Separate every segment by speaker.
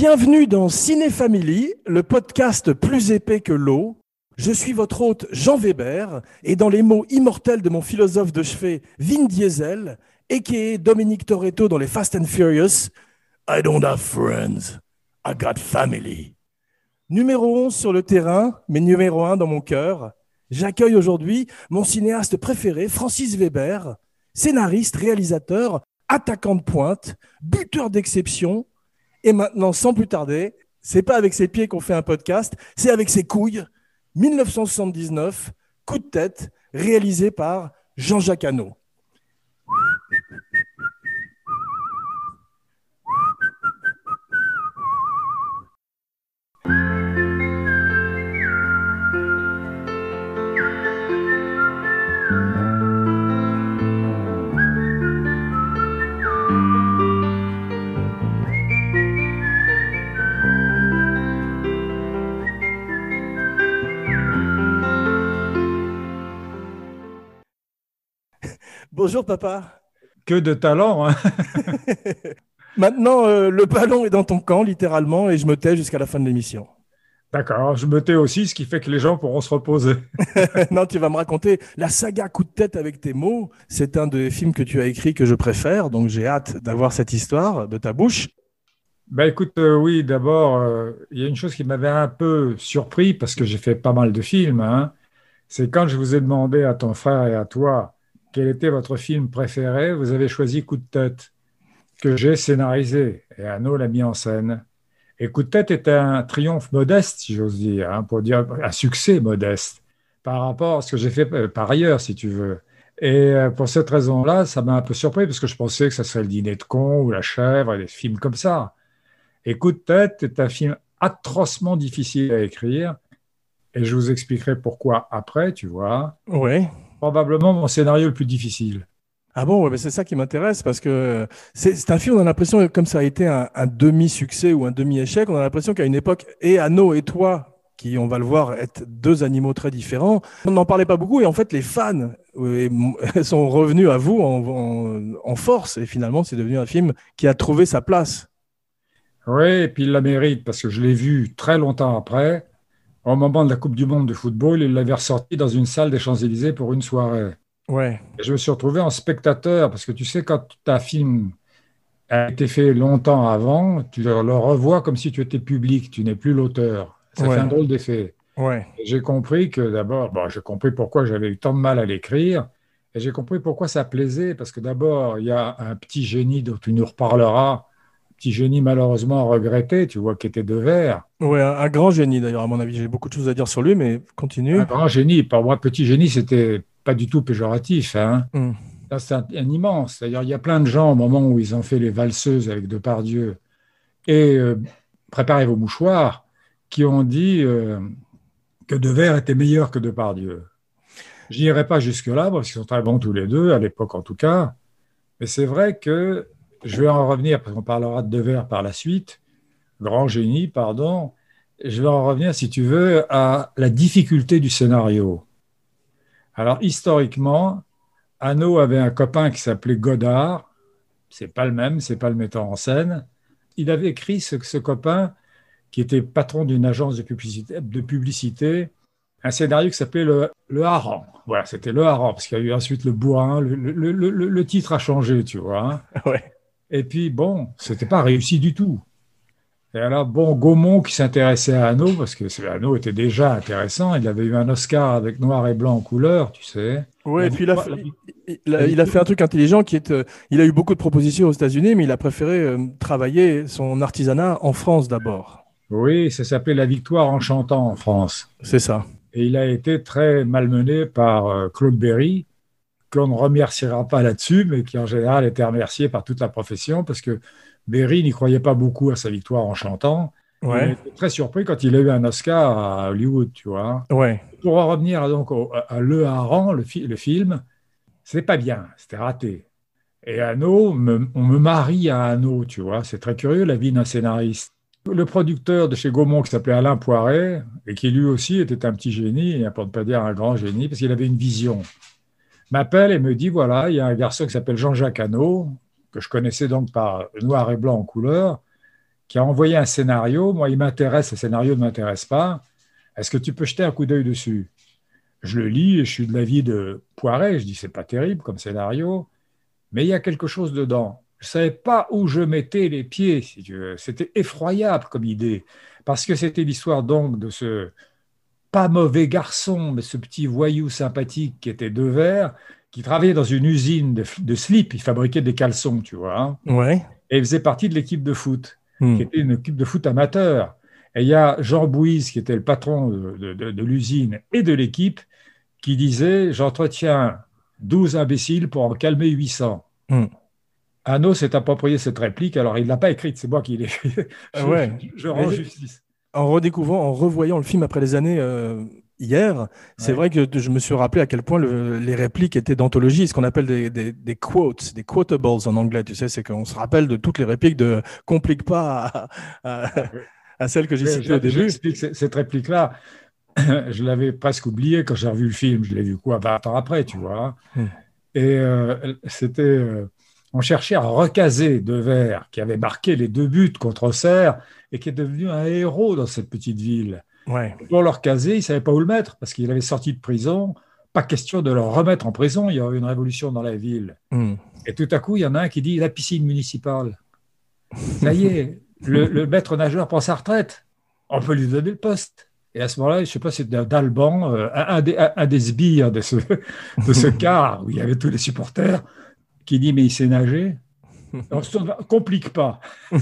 Speaker 1: Bienvenue dans Ciné Family, le podcast plus épais que l'eau. Je suis votre hôte Jean Weber et dans les mots immortels de mon philosophe de chevet Vin Diesel, a.k.a. Dominique Toretto dans les Fast and Furious, I don't have friends, I got family. Numéro 11 sur le terrain, mais numéro 1 dans mon cœur, j'accueille aujourd'hui mon cinéaste préféré, Francis Weber, scénariste, réalisateur, attaquant de pointe, buteur d'exception, et maintenant, sans plus tarder, c'est pas avec ses pieds qu'on fait un podcast, c'est avec ses couilles. 1979, coup de tête, réalisé par Jean-Jacques Hano. Bonjour papa.
Speaker 2: Que de talent. Hein
Speaker 1: Maintenant, euh, le ballon est dans ton camp, littéralement, et je me tais jusqu'à la fin de l'émission.
Speaker 2: D'accord, je me tais aussi, ce qui fait que les gens pourront se reposer.
Speaker 1: non, tu vas me raconter la saga coup de tête avec tes mots. C'est un des films que tu as écrit que je préfère, donc j'ai hâte d'avoir cette histoire de ta bouche.
Speaker 2: Ben écoute, euh, oui, d'abord, euh, il y a une chose qui m'avait un peu surpris parce que j'ai fait pas mal de films. Hein. C'est quand je vous ai demandé à ton frère et à toi quel était votre film préféré, vous avez choisi Coup de tête, que j'ai scénarisé, et Anno l'a mis en scène. Et Coup de tête est un triomphe modeste, si j'ose dire, hein, pour dire un succès modeste, par rapport à ce que j'ai fait euh, par ailleurs, si tu veux. Et euh, pour cette raison-là, ça m'a un peu surpris, parce que je pensais que ça serait le dîner de con ou la chèvre, des films comme ça. Et Coup de tête est un film atrocement difficile à écrire, et je vous expliquerai pourquoi après, tu vois.
Speaker 1: Oui
Speaker 2: probablement mon scénario le plus difficile.
Speaker 1: Ah bon, c'est ça qui m'intéresse parce que c'est un film, on a l'impression, comme ça a été un, demi-succès ou un demi-échec, on a l'impression qu'à une époque, et Anno et toi, qui, on va le voir, être deux animaux très différents, on n'en parlait pas beaucoup et en fait, les fans sont revenus à vous en, force et finalement, c'est devenu un film qui a trouvé sa place.
Speaker 2: Oui, et puis il la mérite parce que je l'ai vu très longtemps après au moment de la Coupe du Monde de football, il l'avait ressorti dans une salle des Champs-Élysées pour une soirée.
Speaker 1: Ouais.
Speaker 2: je me suis retrouvé en spectateur, parce que tu sais, quand ta film a été fait longtemps avant, tu le revois comme si tu étais public, tu n'es plus l'auteur. Ça fait un drôle d'effet.
Speaker 1: Ouais.
Speaker 2: J'ai compris que d'abord, bon, j'ai compris pourquoi j'avais eu tant de mal à l'écrire, et j'ai compris pourquoi ça plaisait, parce que d'abord, il y a un petit génie dont tu nous reparleras, petit génie malheureusement regretté, tu vois, qui était de verre.
Speaker 1: Oui, un, grand génie d'ailleurs, à mon avis. J'ai beaucoup de choses à dire sur lui, mais continue.
Speaker 2: Un grand génie. Pour moi, petit génie, c'était pas du tout péjoratif. Hein. Hmm. C'est un, immense. D'ailleurs, il y a plein de gens au moment où ils ont fait les valseuses avec Depardieu et euh, Préparez vos mouchoirs qui ont dit euh, que De Verre était meilleur que Depardieu. Je n'irai pas jusque-là parce qu'ils sont très bons tous les deux, à l'époque en tout cas. Mais c'est vrai que je vais en revenir, parce qu'on parlera de Devers par la suite, grand génie, pardon. Je vais en revenir, si tu veux, à la difficulté du scénario. Alors, historiquement, Anno avait un copain qui s'appelait Godard. C'est pas le même, c'est pas le metteur en scène. Il avait écrit ce, ce copain, qui était patron d'une agence de publicité, un scénario qui s'appelait le, le Hareng. Voilà, c'était le Hareng, parce qu'il y a eu ensuite le Bourrin. Le, titre a changé, tu vois.
Speaker 1: Hein. Ouais.
Speaker 2: Et puis, bon, c'était pas réussi du tout. Et alors, bon, Gaumont qui s'intéressait à Anno, parce que Anno était déjà intéressant, il avait eu un Oscar avec noir et blanc en couleur, tu sais.
Speaker 1: Oui, et puis il a, fait, il, a, fait un truc intelligent qui est. Euh, il a eu beaucoup de propositions aux États-Unis, mais il a préféré euh, travailler son artisanat en France d'abord.
Speaker 2: Oui, ça s'appelait La Victoire en chantant en France.
Speaker 1: C'est ça.
Speaker 2: Et il a été très malmené par euh, Claude Berry, qu'on ne remerciera pas là-dessus, mais qui en général était remercié par toute la profession, parce que Berry n'y croyait pas beaucoup à sa victoire en chantant.
Speaker 1: Ouais.
Speaker 2: Il était très surpris quand il a eu un Oscar à Hollywood, tu vois.
Speaker 1: Ouais.
Speaker 2: Pour en revenir donc à Le Haran, le, le film, c'est pas bien, c'était raté. Et Anno, on me marie à Anno, tu vois. C'est très curieux la vie d'un scénariste. Le producteur de chez Gaumont, qui s'appelait Alain Poiret, et qui lui aussi était un petit génie, pour ne pas dire un grand génie, parce qu'il avait une vision m'appelle et me dit voilà, il y a un garçon qui s'appelle Jean-Jacques Hano, que je connaissais donc par noir et blanc en couleur, qui a envoyé un scénario. Moi, il m'intéresse, le scénario ne m'intéresse pas. Est-ce que tu peux jeter un coup d'œil dessus? Je le lis et je suis de l'avis de Poiret. Je dis, c'est pas terrible comme scénario, mais il y a quelque chose dedans. Je ne savais pas où je mettais les pieds. C'était effroyable comme idée, parce que c'était l'histoire donc de ce pas mauvais garçon, mais ce petit voyou sympathique qui était de verre, qui travaillait dans une usine de, de slip. Il fabriquait des caleçons, tu vois. Hein.
Speaker 1: Ouais.
Speaker 2: Et il faisait partie de l'équipe de foot, hmm. qui était une équipe de foot amateur. Et il y a Jean Bouise, qui était le patron de, l'usine et de l'équipe, qui disait J'entretiens 12 imbéciles pour en calmer 800. Hmm. Anno s'est approprié cette réplique, alors il ne l'a pas écrite, c'est moi qui l'ai écrite.
Speaker 1: Ah ouais.
Speaker 2: je, rends justice.
Speaker 1: En redécouvrant, en revoyant le film après les années euh, hier, c'est vrai que je me suis rappelé à quel point les répliques étaient d'anthologie, ce qu'on appelle des, des, quotes, des quotables en anglais. Tu sais, c'est qu'on se rappelle de toutes les répliques de complique pas à, à, celle que j'ai citée au début.
Speaker 2: cette réplique-là. Je l'avais presque oubliée quand j'ai revu le film. Je l'ai vu quoi 20 ans après, tu vois. Hmm. Et euh, c'était. Euh, on cherchait à recaser De Verre, qui avait marqué les deux buts contre Auxerre et qui est devenu un héros dans cette petite ville. Pour leur caser, ils ne savaient pas où le mettre parce qu'il avait sorti de prison. Pas question de le remettre en prison, il y aurait une révolution dans la ville. Hmm. Et tout à coup, il y en a un qui dit la piscine municipale. Ça y est, le, maître nageur prend sa retraite. On peut lui donner le poste. Et à ce moment-là, je ne sais pas, c'est d'Alban, euh, un, des, sbires de ce, de ce car où il y avait tous les supporters, qui dit Mais il sait nager. On ne complique pas.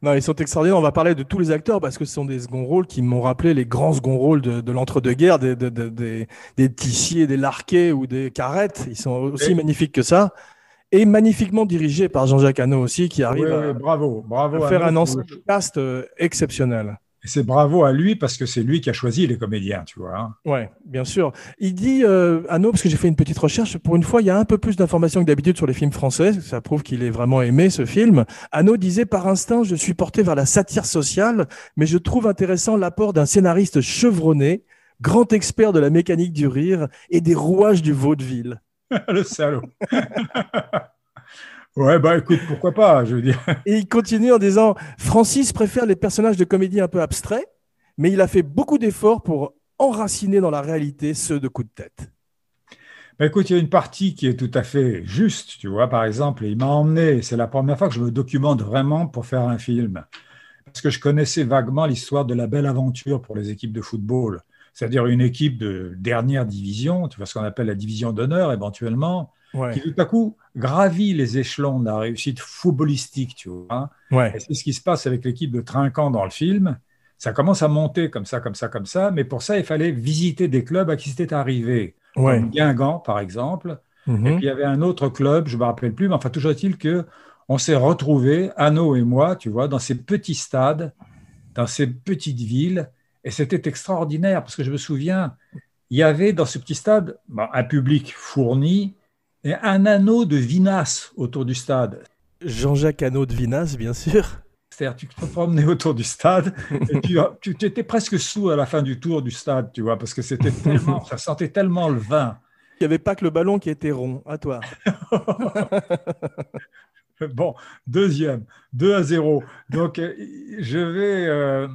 Speaker 1: Non, ils sont extraordinaires. On va parler de tous les acteurs parce que ce sont des seconds rôles qui m'ont rappelé les grands seconds rôles de, l'entre-deux-guerres, des, des, des, Tissiers, des Larquets ou des Carrettes. Ils sont aussi magnifiques que ça. Et magnifiquement dirigés par Jean-Jacques Hano aussi, qui arrive à,
Speaker 2: bravo, bravo
Speaker 1: faire un ensemble cast euh, exceptionnel
Speaker 2: c'est bravo à lui parce que c'est lui qui a choisi les comédiens, tu vois. Hein.
Speaker 1: Ouais, bien sûr. Il dit, euh, parce que j'ai fait une petite recherche, pour une fois, il y a un peu plus d'informations que d'habitude sur les films français. Ça prouve qu'il est vraiment aimé ce film. Anno disait, par instinct, je suis porté vers la satire sociale, mais je trouve intéressant l'apport d'un scénariste chevronné, grand expert de la mécanique du rire et des rouages du vaudeville.
Speaker 2: Le salaud. Ouais, bah écoute, pourquoi pas, je veux dire.
Speaker 1: Et il continue en disant Francis préfère les personnages de comédie un peu abstraits, mais il a fait beaucoup d'efforts pour enraciner dans la réalité ceux de coup de tête.
Speaker 2: Bah écoute, il y a une partie qui est tout à fait juste, tu vois, par exemple, il m'a emmené, c'est la première fois que je me documente vraiment pour faire un film, parce que je connaissais vaguement l'histoire de la belle aventure pour les équipes de football, c'est-à-dire une équipe de dernière division, tu vois ce qu'on appelle la division d'honneur éventuellement, qui tout à coup gravit les échelons de la réussite footballistique, tu vois.
Speaker 1: Hein.
Speaker 2: c'est ce qui se passe avec l'équipe de Trinquant dans le film. Ça commence à monter comme ça, comme ça, comme ça, mais pour ça, il fallait visiter des clubs à qui c'était arrivé. Comme Guingamp, par exemple. Mhm. Et puis, il y avait un autre club, je ne me rappelle plus, mais enfin, toujours est-il que on s'est retrouvés, Anno et moi, tu vois, dans ces petits stades, dans ces petites villes, et c'était extraordinaire, parce que je me souviens, il y avait dans ce petit stade un public fourni, et un anneau de vinasse autour du stade.
Speaker 1: Jean-Jacques Anneau de Vinasse, bien sûr.
Speaker 2: C'est-à-dire, tu te promenais autour du stade et tu, tu étais presque sous à la fin du tour du stade, tu vois, parce que c'était tellement, ça sentait tellement le vin.
Speaker 1: Il n'y avait pas que le ballon qui était rond. À toi.
Speaker 2: bon, deuxième, 2 à 0. Donc, euh, je vais euh,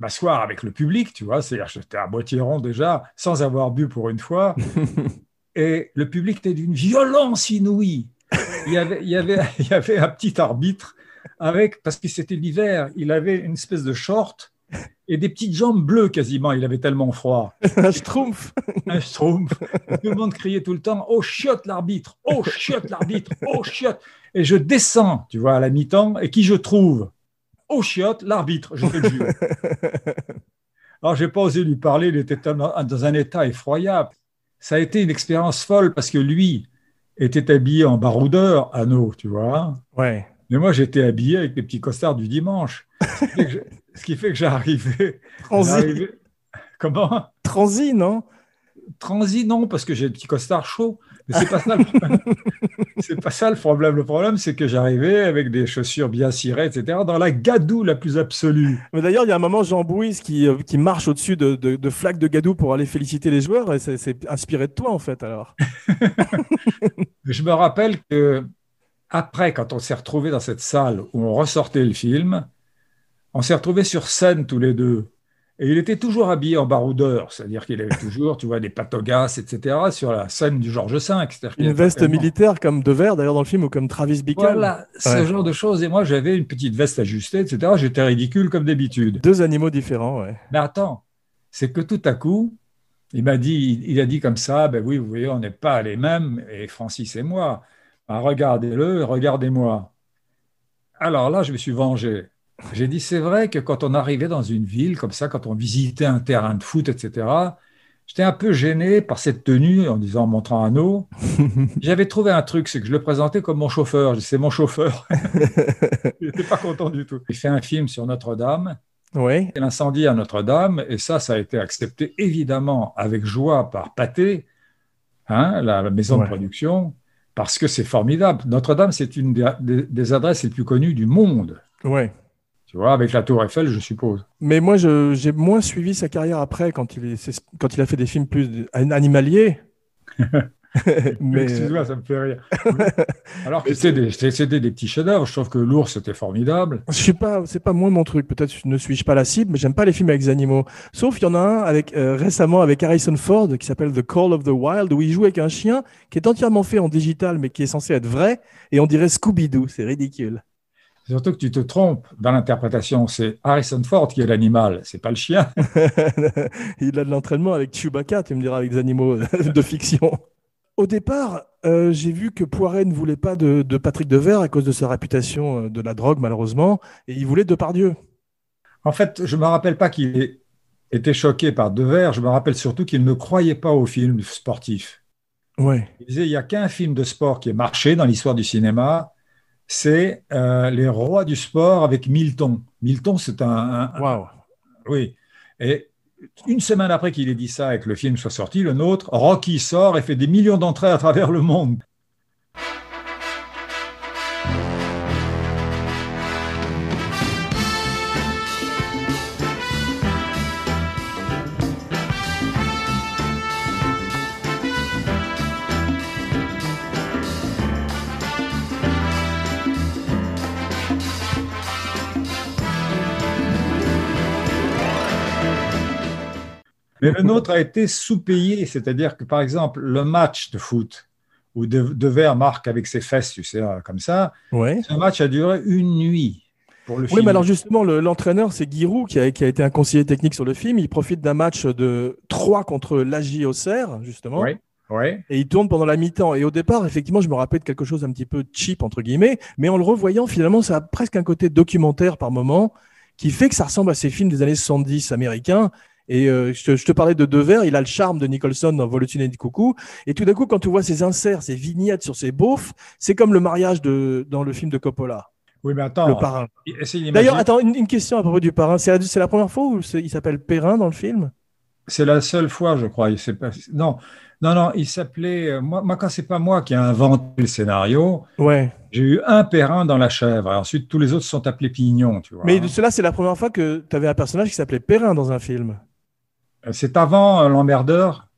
Speaker 2: m'asseoir avec le public, tu vois, c'est-à-dire j'étais à moitié rond déjà, sans avoir bu pour une fois. et le public était d'une violence inouïe. Il y, avait, il, y avait, il y avait un petit arbitre avec, parce que c'était l'hiver, il avait une espèce de short et des petites jambes bleues quasiment, il avait tellement froid.
Speaker 1: un schtroumpf.
Speaker 2: Un schtroumpf. Tout le monde criait tout le temps Oh chiotte l'arbitre Oh chiotte l'arbitre Oh chiotte Et je descends, tu vois, à la mi-temps, et qui je trouve? Oh chiotte l'arbitre, je fais le jeu. Alors, j'ai pas osé lui parler, il était dans un état effroyable ça a été une expérience folle parce que lui était habillé en baroudeur à nos, tu vois.
Speaker 1: Ouais.
Speaker 2: Mais moi, j'étais habillé avec des petits costards du dimanche. Ce qui fait que j'arrivais.
Speaker 1: Transi.
Speaker 2: Comment?
Speaker 1: Transi, non?
Speaker 2: Transi, non, parce que j'ai des petits costards chauds. Mais c'est pas ça le problème. c'est pas ça le problème. Le problème, c'est que j'arrivais avec des chaussures bien cirées, etc., dans la gadoue la plus absolue.
Speaker 1: Mais d'ailleurs, il y a un moment, Jean Bouise qui, euh, qui marche au-dessus de, de, flaques de gadoue pour aller féliciter les joueurs, et c'est inspiré de toi, en fait, alors.
Speaker 2: Je me rappelle que après, quand on s'est retrouvés dans cette salle où on ressortait le film, on s'est retrouvés sur scène tous les deux. Et il était toujours habillé en baroudeur, c'est-à-dire qu'il avait toujours, tu vois, des patogas, etc., sur la scène du Georges V.
Speaker 1: Une veste militaire comme De Verre, d'ailleurs, dans le film, ou comme Travis Bickle.
Speaker 2: Voilà, ce genre de choses. Et moi, j'avais une petite veste ajustée, etc. J'étais ridicule comme d'habitude.
Speaker 1: Deux animaux différents, ouais.
Speaker 2: Mais attends, c'est que tout à coup, il m'a dit, il a dit comme ça, ben oui, vous voyez, on n'est pas les mêmes, et Francis et moi. Ben, regardez-le, regardez-moi. Alors là, je me suis vengé. J'ai dit, c'est vrai que quand on arrivait dans une ville comme ça, quand on visitait un terrain de foot, etc., j'étais un peu gêné par cette tenue en disant, en montrant un eau. J'avais trouvé un truc, c'est que je le présentais comme mon chauffeur. C'est mon chauffeur. Il n'était pas content du tout. Il fait un film sur Notre-Dame.
Speaker 1: Oui.
Speaker 2: L'incendie à Notre-Dame, et ça, ça a été accepté évidemment avec joie par Pathé, hein, la maison de production, parce que c'est formidable. Notre-Dame, c'est une des, des, adresses les plus connues du monde.
Speaker 1: Oui.
Speaker 2: Tu vois, avec la Tour Eiffel, je suppose.
Speaker 1: Mais moi, j'ai moins suivi sa carrière après, quand il, est, quand il a fait des films plus animaliers.
Speaker 2: Mais... Excuse-moi, ça me fait rire. Alors que c'était des, des, petits chefs-d'œuvre. Je trouve que l'ours c'était formidable.
Speaker 1: Je sais pas, c'est pas moi mon truc. Peut-être ne suis-je pas la cible, mais j'aime pas les films avec des animaux. Sauf il y en a un avec euh, récemment avec Harrison Ford qui s'appelle The Call of the Wild où il joue avec un chien qui est entièrement fait en digital mais qui est censé être vrai et on dirait Scooby-Doo. C'est ridicule.
Speaker 2: Surtout que tu te trompes dans l'interprétation. C'est Harrison Ford qui est l'animal, c'est pas le chien.
Speaker 1: il a de l'entraînement avec Chewbacca, tu me diras, avec des animaux de fiction. Au départ, euh, j'ai vu que Poiret ne voulait pas de, Patrick Devers à cause de sa réputation euh, de la drogue, malheureusement, et il voulait Depardieu.
Speaker 2: En fait, je ne me rappelle pas qu'il était choqué par Devers, je me rappelle surtout qu'il ne croyait pas aux films sportifs.
Speaker 1: Ouais.
Speaker 2: Il disait il n'y a qu'un film de sport qui est marché dans l'histoire du cinéma, c'est euh, Les Rois du sport avec Milton. Milton, c'est un.
Speaker 1: Waouh!
Speaker 2: Oui. Et une semaine après qu'il ait dit ça et que le film soit sorti, le nôtre, Rocky sort et fait des millions d'entrées à travers le monde. Mais le nôtre a été sous-payé, c'est-à-dire que par exemple, le match de foot où De, marque avec ses fesses, tu sais, comme ça, ce match a duré une nuit. Pour le
Speaker 1: oui, mais alors justement, l'entraîneur, c'est Giroud, qui a, qui a, été un conseiller technique sur le film. Il profite d'un match de 3 contre l'AJ Auxerre, justement.
Speaker 2: Oui. Ouais.
Speaker 1: Et il tourne pendant la mi-temps. Et au départ, effectivement, je me rappelle de quelque chose un petit peu cheap, entre guillemets. Mais en le revoyant, finalement, ça a presque un côté documentaire par moment qui fait que ça ressemble à ces films des années 70 américains. Et euh, je, te, parlais de Devers, il a le charme de Nicholson dans Volutine et Coucou. Et tout d'un coup, quand tu vois ses inserts, ses vignettes sur ses beaufs, c'est comme le mariage de, dans le film de Coppola.
Speaker 2: Oui, mais attends.
Speaker 1: Le parrain. D'ailleurs, attends, une, question à propos du parrain. C'est la, la, première fois où il s'appelle Perrin dans le film?
Speaker 2: C'est la seule fois, je crois. Il pas... Non, non, non, il s'appelait. Euh, moi, moi, quand c'est pas moi qui ai inventé le scénario,
Speaker 1: ouais.
Speaker 2: j'ai eu un Perrin dans la chèvre. Et ensuite, tous les autres sont appelés Pignon, tu vois.
Speaker 1: Mais cela, c'est la première fois que tu avais un personnage qui s'appelait Perrin dans un film.
Speaker 2: C'est avant euh, l'emmerdeur?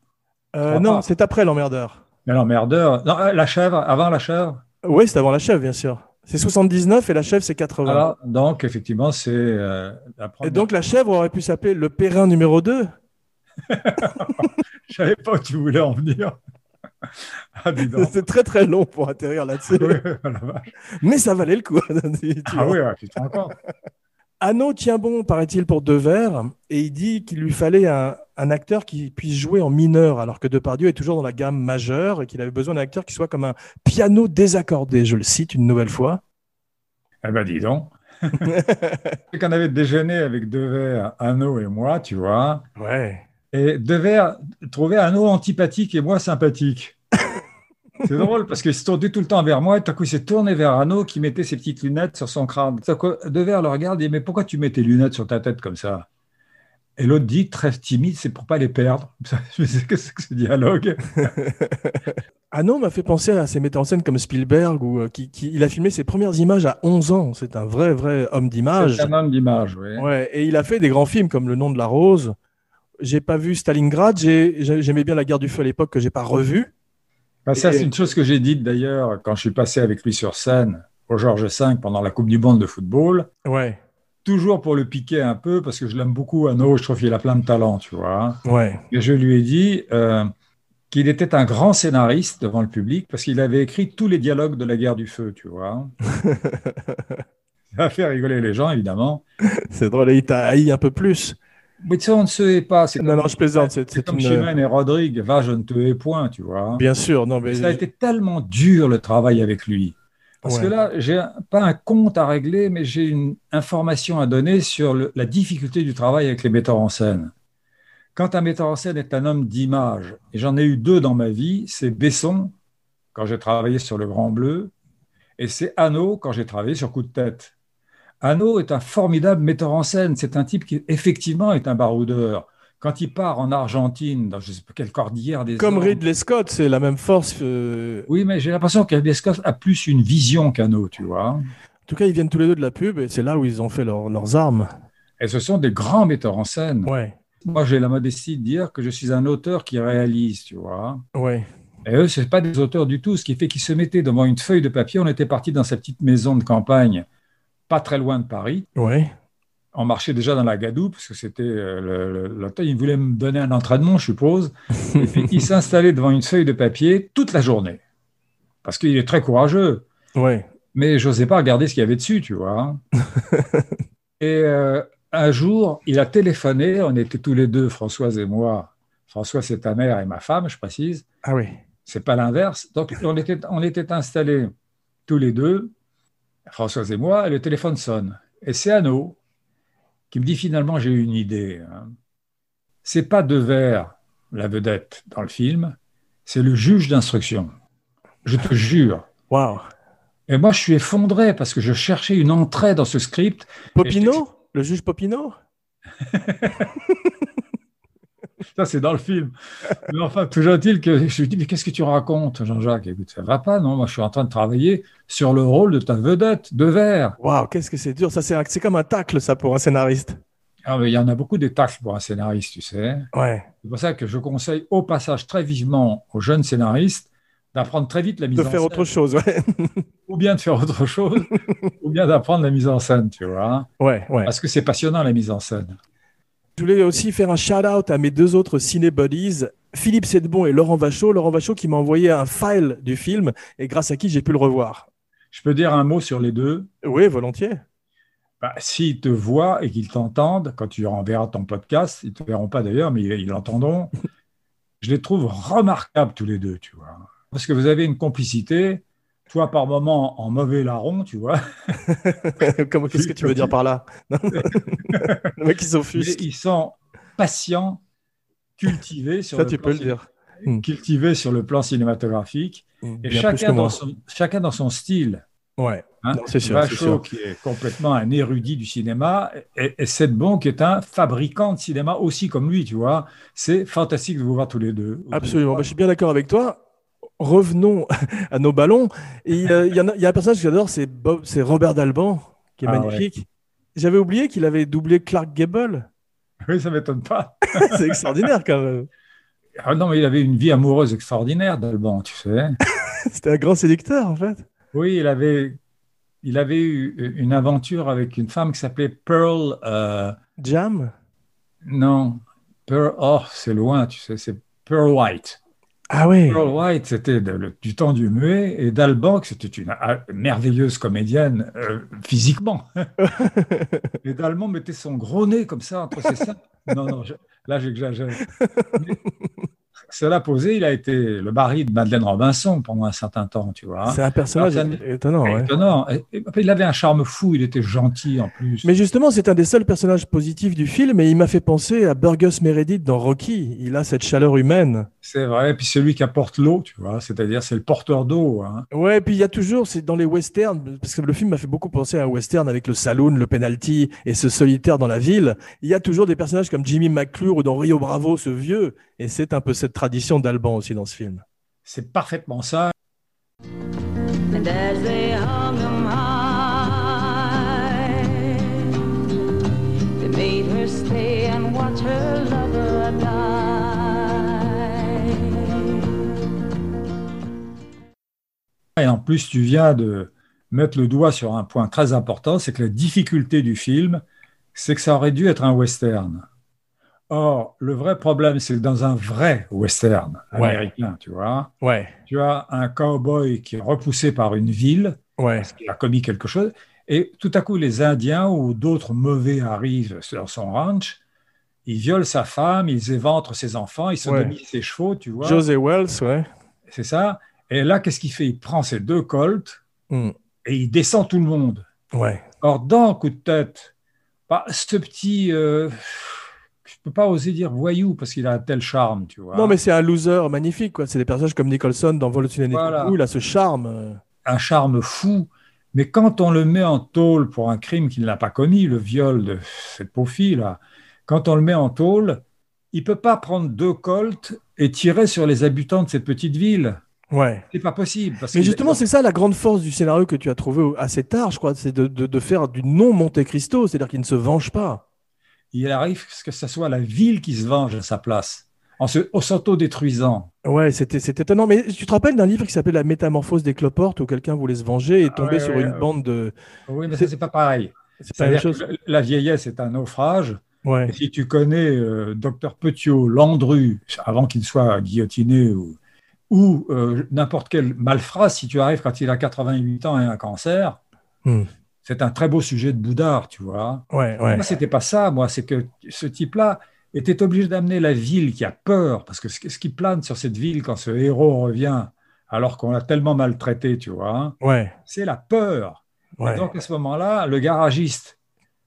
Speaker 1: Euh, Non, c'est après l'emmerdeur.
Speaker 2: Mais l'emmerdeur. Non, euh, la chèvre, avant la chèvre?
Speaker 1: Oui, c'est avant la chèvre, bien sûr. C'est 79 et la chèvre, c'est 80. Alors,
Speaker 2: donc, effectivement, c'est
Speaker 1: la première. Et donc, la chèvre aurait pu s'appeler le Perrin numéro 2
Speaker 2: Je savais pas où tu voulais en venir.
Speaker 1: Ah, c'est très très long pour atterrir là-dessus. Mais ça valait le coup.
Speaker 2: ah oui, ouais, tu te rends compte.
Speaker 1: Anno tient bon, paraît-il, pour Devers, et il dit qu'il lui fallait un, acteur qui puisse jouer en mineur, alors que Depardieu est toujours dans la gamme majeure, et qu'il avait besoin d'un acteur qui soit comme un piano désaccordé. Je le cite une nouvelle fois.
Speaker 2: Eh ben, dis donc. C'est qu'on avait déjeuné avec Devers, Anno et moi, tu vois.
Speaker 1: Ouais.
Speaker 2: Et Devers trouvait Anno antipathique et moi sympathique. C'est drôle parce qu'il se tournait tout le temps vers moi et tout à coup il s'est tourné vers Arnaud qui mettait ses petites lunettes sur son crâne. Devers le regarde et dit Mais pourquoi tu mets tes lunettes sur ta tête comme ça? Et l'autre dit, très timide, c'est pour pas les perdre. Qu'est-ce que c'est que ce dialogue
Speaker 1: Arnaud m'a fait penser à ces metteurs en scène comme Spielberg, où, euh, qui, il a filmé ses premières images à 11 ans. C'est un vrai, vrai homme d'image.
Speaker 2: C'est un homme d'image, oui.
Speaker 1: Ouais, et il a fait des grands films comme Le nom de la rose. J'ai pas vu Stalingrad, j'aimais bien La guerre du feu à l'époque que j'ai pas revu.
Speaker 2: Bah, ça, c'est une chose que j'ai dite d'ailleurs quand je suis passé avec lui sur scène au Georges V pendant la Coupe du Monde de football.
Speaker 1: Ouais.
Speaker 2: Toujours pour le piquer un peu, parce que je l'aime beaucoup, Anno, je trouve qu'il a plein de talent, tu vois.
Speaker 1: Ouais.
Speaker 2: Et je lui ai dit euh, qu'il était un grand scénariste devant le public, parce qu'il avait écrit tous les dialogues de la guerre du feu, tu vois. ça a fait rigoler les gens, évidemment.
Speaker 1: C'est drôle, il t'a haï un peu plus.
Speaker 2: Mais ça, on ne se hait pas.
Speaker 1: Non, non, je plaisante.
Speaker 2: C'est comme une... et Rodrigue. Va, je ne te hais point, tu vois.
Speaker 1: Bien sûr. Non, mais...
Speaker 2: Ça a été tellement dur le travail avec lui. Parce que là, j'ai pas un compte à régler, mais j'ai une information à donner sur la difficulté du travail avec les metteurs en scène. Quand un metteur en scène est un homme d'image, et j'en ai eu deux dans ma vie, c'est Besson, quand j'ai travaillé sur Le Grand Bleu, et c'est Hano, quand j'ai travaillé sur Coup de tête. Hano est un formidable metteur en scène. C'est un type qui, effectivement, est un baroudeur quand il part en Argentine, dans je ne sais pas quelle cordillère des
Speaker 1: Comme Ridley Scott, c'est la même force. Oui,
Speaker 2: mais j'ai l'impression que Ridley Scott a plus une vision qu'Anno, tu vois. En
Speaker 1: tout cas, ils viennent tous les deux de la pub et c'est là où ils ont fait leurs armes.
Speaker 2: Et ce sont des grands metteurs en scène.
Speaker 1: Ouais.
Speaker 2: Moi, j'ai la modestie de dire que je suis un auteur qui réalise, tu vois.
Speaker 1: Ouais.
Speaker 2: Et eux, ce pas des auteurs du tout, ce qui fait qu'ils se mettaient devant une feuille de papier. On était parti dans sa petite maison de campagne, pas très loin de Paris. On marchait déjà dans la gadoue, parce que c'était euh, l'automne. Il voulait me donner un entraînement, je suppose. Et puis, il s'installait devant une feuille de papier toute la journée. Parce qu'il est très courageux.
Speaker 1: Ouais.
Speaker 2: Mais je n'osais pas regarder ce qu'il y avait dessus, tu vois. et euh, un jour, il a téléphoné. On était tous les deux, Françoise et moi. François, c'est ta mère et ma femme, je précise.
Speaker 1: Ah oui.
Speaker 2: C'est pas l'inverse. Donc, on était, on était installés tous les deux, Françoise et moi, et le téléphone sonne. Et c'est Anno qui me dit finalement j'ai eu une idée. Hein. C'est pas Devers la vedette dans le film, c'est le juge d'instruction. Je te jure.
Speaker 1: Waouh.
Speaker 2: Et moi je suis effondré parce que je cherchais une entrée dans ce script.
Speaker 1: Popino, le juge Popino.
Speaker 2: Ça, c'est dans le film. Mais enfin, toujours est-il que je lui dis, mais qu'est-ce que tu racontes, Jean-Jacques? Écoute, ça va pas, non? Moi, je suis en train de travailler sur le rôle de ta vedette, de verre.
Speaker 1: Waouh, qu'est-ce que c'est dur. Ça, c'est comme un tacle, ça, pour un scénariste.
Speaker 2: Ah, mais il y en a beaucoup des tacles pour un scénariste, tu sais.
Speaker 1: Ouais.
Speaker 2: C'est pour ça que je conseille au passage très vivement aux jeunes scénaristes d'apprendre très vite la mise en
Speaker 1: scène. De faire autre chose, ouais.
Speaker 2: ou bien de faire autre chose, ou bien d'apprendre la mise en scène, tu vois.
Speaker 1: Ouais, ouais.
Speaker 2: Parce que c'est passionnant, la mise en scène.
Speaker 1: Je voulais aussi faire un shout-out à mes deux autres ciné-buddies, Philippe Sedbon et Laurent Vachaud. Laurent Vachaud qui m'a envoyé un file du film et grâce à qui j'ai pu le revoir.
Speaker 2: Je peux dire un mot sur les deux?
Speaker 1: Oui, volontiers.
Speaker 2: Bah, S'ils te voient et qu'ils t'entendent, quand tu enverras ton podcast, ils ne te verront pas d'ailleurs, mais ils l'entendront, je les trouve remarquables tous les deux, tu vois. Parce que vous avez une complicité toi par moment en mauvais larron, tu vois.
Speaker 1: Qu'est-ce que tu veux dire par là? Le mec,
Speaker 2: ils Ils sont patients, cultivés sur
Speaker 1: Ça,
Speaker 2: le
Speaker 1: tu peux le dire.
Speaker 2: Cultivés sur le plan cinématographique. Hmm, et chacun dans, son, chacun dans son style.
Speaker 1: Ouais, hein c'est sûr.
Speaker 2: Qui est complètement un érudit du cinéma, et, et bon qui est un fabricant de cinéma aussi comme lui, tu vois. C'est fantastique de vous voir tous les deux.
Speaker 1: Absolument. Bah, je suis bien d'accord avec toi revenons à nos ballons. il, y a, un personnage que j'adore, c'est c'est Robert Dalban, qui est ah magnifique. J'avais oublié qu'il avait doublé Clark Gable.
Speaker 2: Oui, ça m'étonne pas.
Speaker 1: c'est extraordinaire quand même.
Speaker 2: Ah non, mais il avait une vie amoureuse extraordinaire, Dalban, tu sais.
Speaker 1: C'était un grand séducteur, en fait.
Speaker 2: Oui, il avait, il avait eu une aventure avec une femme qui s'appelait Pearl. Euh,
Speaker 1: Jam?
Speaker 2: Non, Pearl. Oh, c'est loin, tu sais, c'est Pearl White.
Speaker 1: Ah oui.
Speaker 2: Pearl White, c'était du temps du muet, et Dalban, c'était une ah, merveilleuse comédienne euh, physiquement. et Dalban mettait son gros nez comme ça entre ses seins. Non, non, là j'exagère. Cela posé, il a été le mari de Madeleine Robinson pendant un certain temps, tu vois.
Speaker 1: C'est un personnage étonnant.
Speaker 2: étonnant. il avait un charme fou, il était gentil en plus.
Speaker 1: Mais justement, c'est un des seuls personnages positifs du film et il m'a fait penser à Burgess Meredith dans Rocky. Il a cette chaleur humaine.
Speaker 2: C'est vrai, puis c'est lui qui apporte l'eau, tu vois, c'est-à-dire c'est le porteur d'eau. Hein.
Speaker 1: Ouais, puis il y a toujours, c'est dans les westerns, parce que le film m'a fait beaucoup penser à un western avec le saloon, le penalty et ce solitaire dans la ville. Il y a toujours des personnages comme Jimmy McClure ou dans Rio Bravo, ce vieux, et c'est un peu cette tradition d'Alban aussi dans ce film.
Speaker 2: C'est parfaitement ça. Et en plus, tu viens de mettre le doigt sur un point très important, c'est que la difficulté du film, c'est que ça aurait dû être un western. Or, le vrai problème, c'est que dans un vrai western américain, tu vois,
Speaker 1: ouais.
Speaker 2: tu as un cowboy qui est repoussé par une ville
Speaker 1: ouais.
Speaker 2: parce qu'il a commis quelque chose, et tout à coup, les Indiens ou d'autres mauvais arrivent sur son ranch, ils violent sa femme, ils éventrent ses enfants, ils sodomisent ses chevaux, tu vois.
Speaker 1: José Wells, ouais.
Speaker 2: C'est ça. Et là, qu'est-ce qu'il fait? Il prend ses deux colts
Speaker 1: hmm.
Speaker 2: et il descend tout le monde.
Speaker 1: Ouais.
Speaker 2: Or, dans Coup de tête, bah, ce petit. Euh, je peux pas oser dire voyou parce qu'il a un tel charme, tu vois.
Speaker 1: Non, mais c'est un loser magnifique, quoi. C'est des personnages comme Nicholson dans Vol au voilà. il a ce charme.
Speaker 2: Un charme fou. Mais quand on le met en tôle pour un crime qu'il n'a pas commis, le viol de cette pauvre fille là, quand on le met en tôle, il peut pas prendre deux colts et tirer sur les habitants de cette petite ville.
Speaker 1: Ouais.
Speaker 2: C'est pas possible.
Speaker 1: Mais justement, c'est ça la grande force du scénario que tu as trouvé assez tard, je crois, c'est de, de, faire du non Monte Cristo, c'est-à-dire qu'il ne se venge pas.
Speaker 2: Il arrive que ce soit la ville qui se venge à sa place, en s'auto-détruisant.
Speaker 1: Ouais, c'était étonnant. Mais tu te rappelles d'un livre qui s'appelle La métamorphose des cloportes où quelqu'un voulait se venger et tomber sur une bande de.
Speaker 2: Oui, mais c'est pas pareil.
Speaker 1: C'est pas la chose.
Speaker 2: La vieillesse est un naufrage. Et si tu connais euh, docteur Petiot, Landru, avant qu'il soit guillotiné ou, ou euh, n'importe quel malfrat, si tu arrives quand il a 88 ans et un cancer,
Speaker 1: hmm.
Speaker 2: C'est un très beau sujet de boudard, tu vois.
Speaker 1: Ouais, ouais.
Speaker 2: Moi, c'était pas ça, moi, c'est que ce type-là était obligé d'amener la ville qui a peur, parce que ce qui plane sur cette ville quand ce héros revient, alors qu'on l'a tellement maltraité, tu vois,
Speaker 1: ouais.
Speaker 2: c'est la peur.
Speaker 1: Ouais.
Speaker 2: Et donc à ce moment-là, le garagiste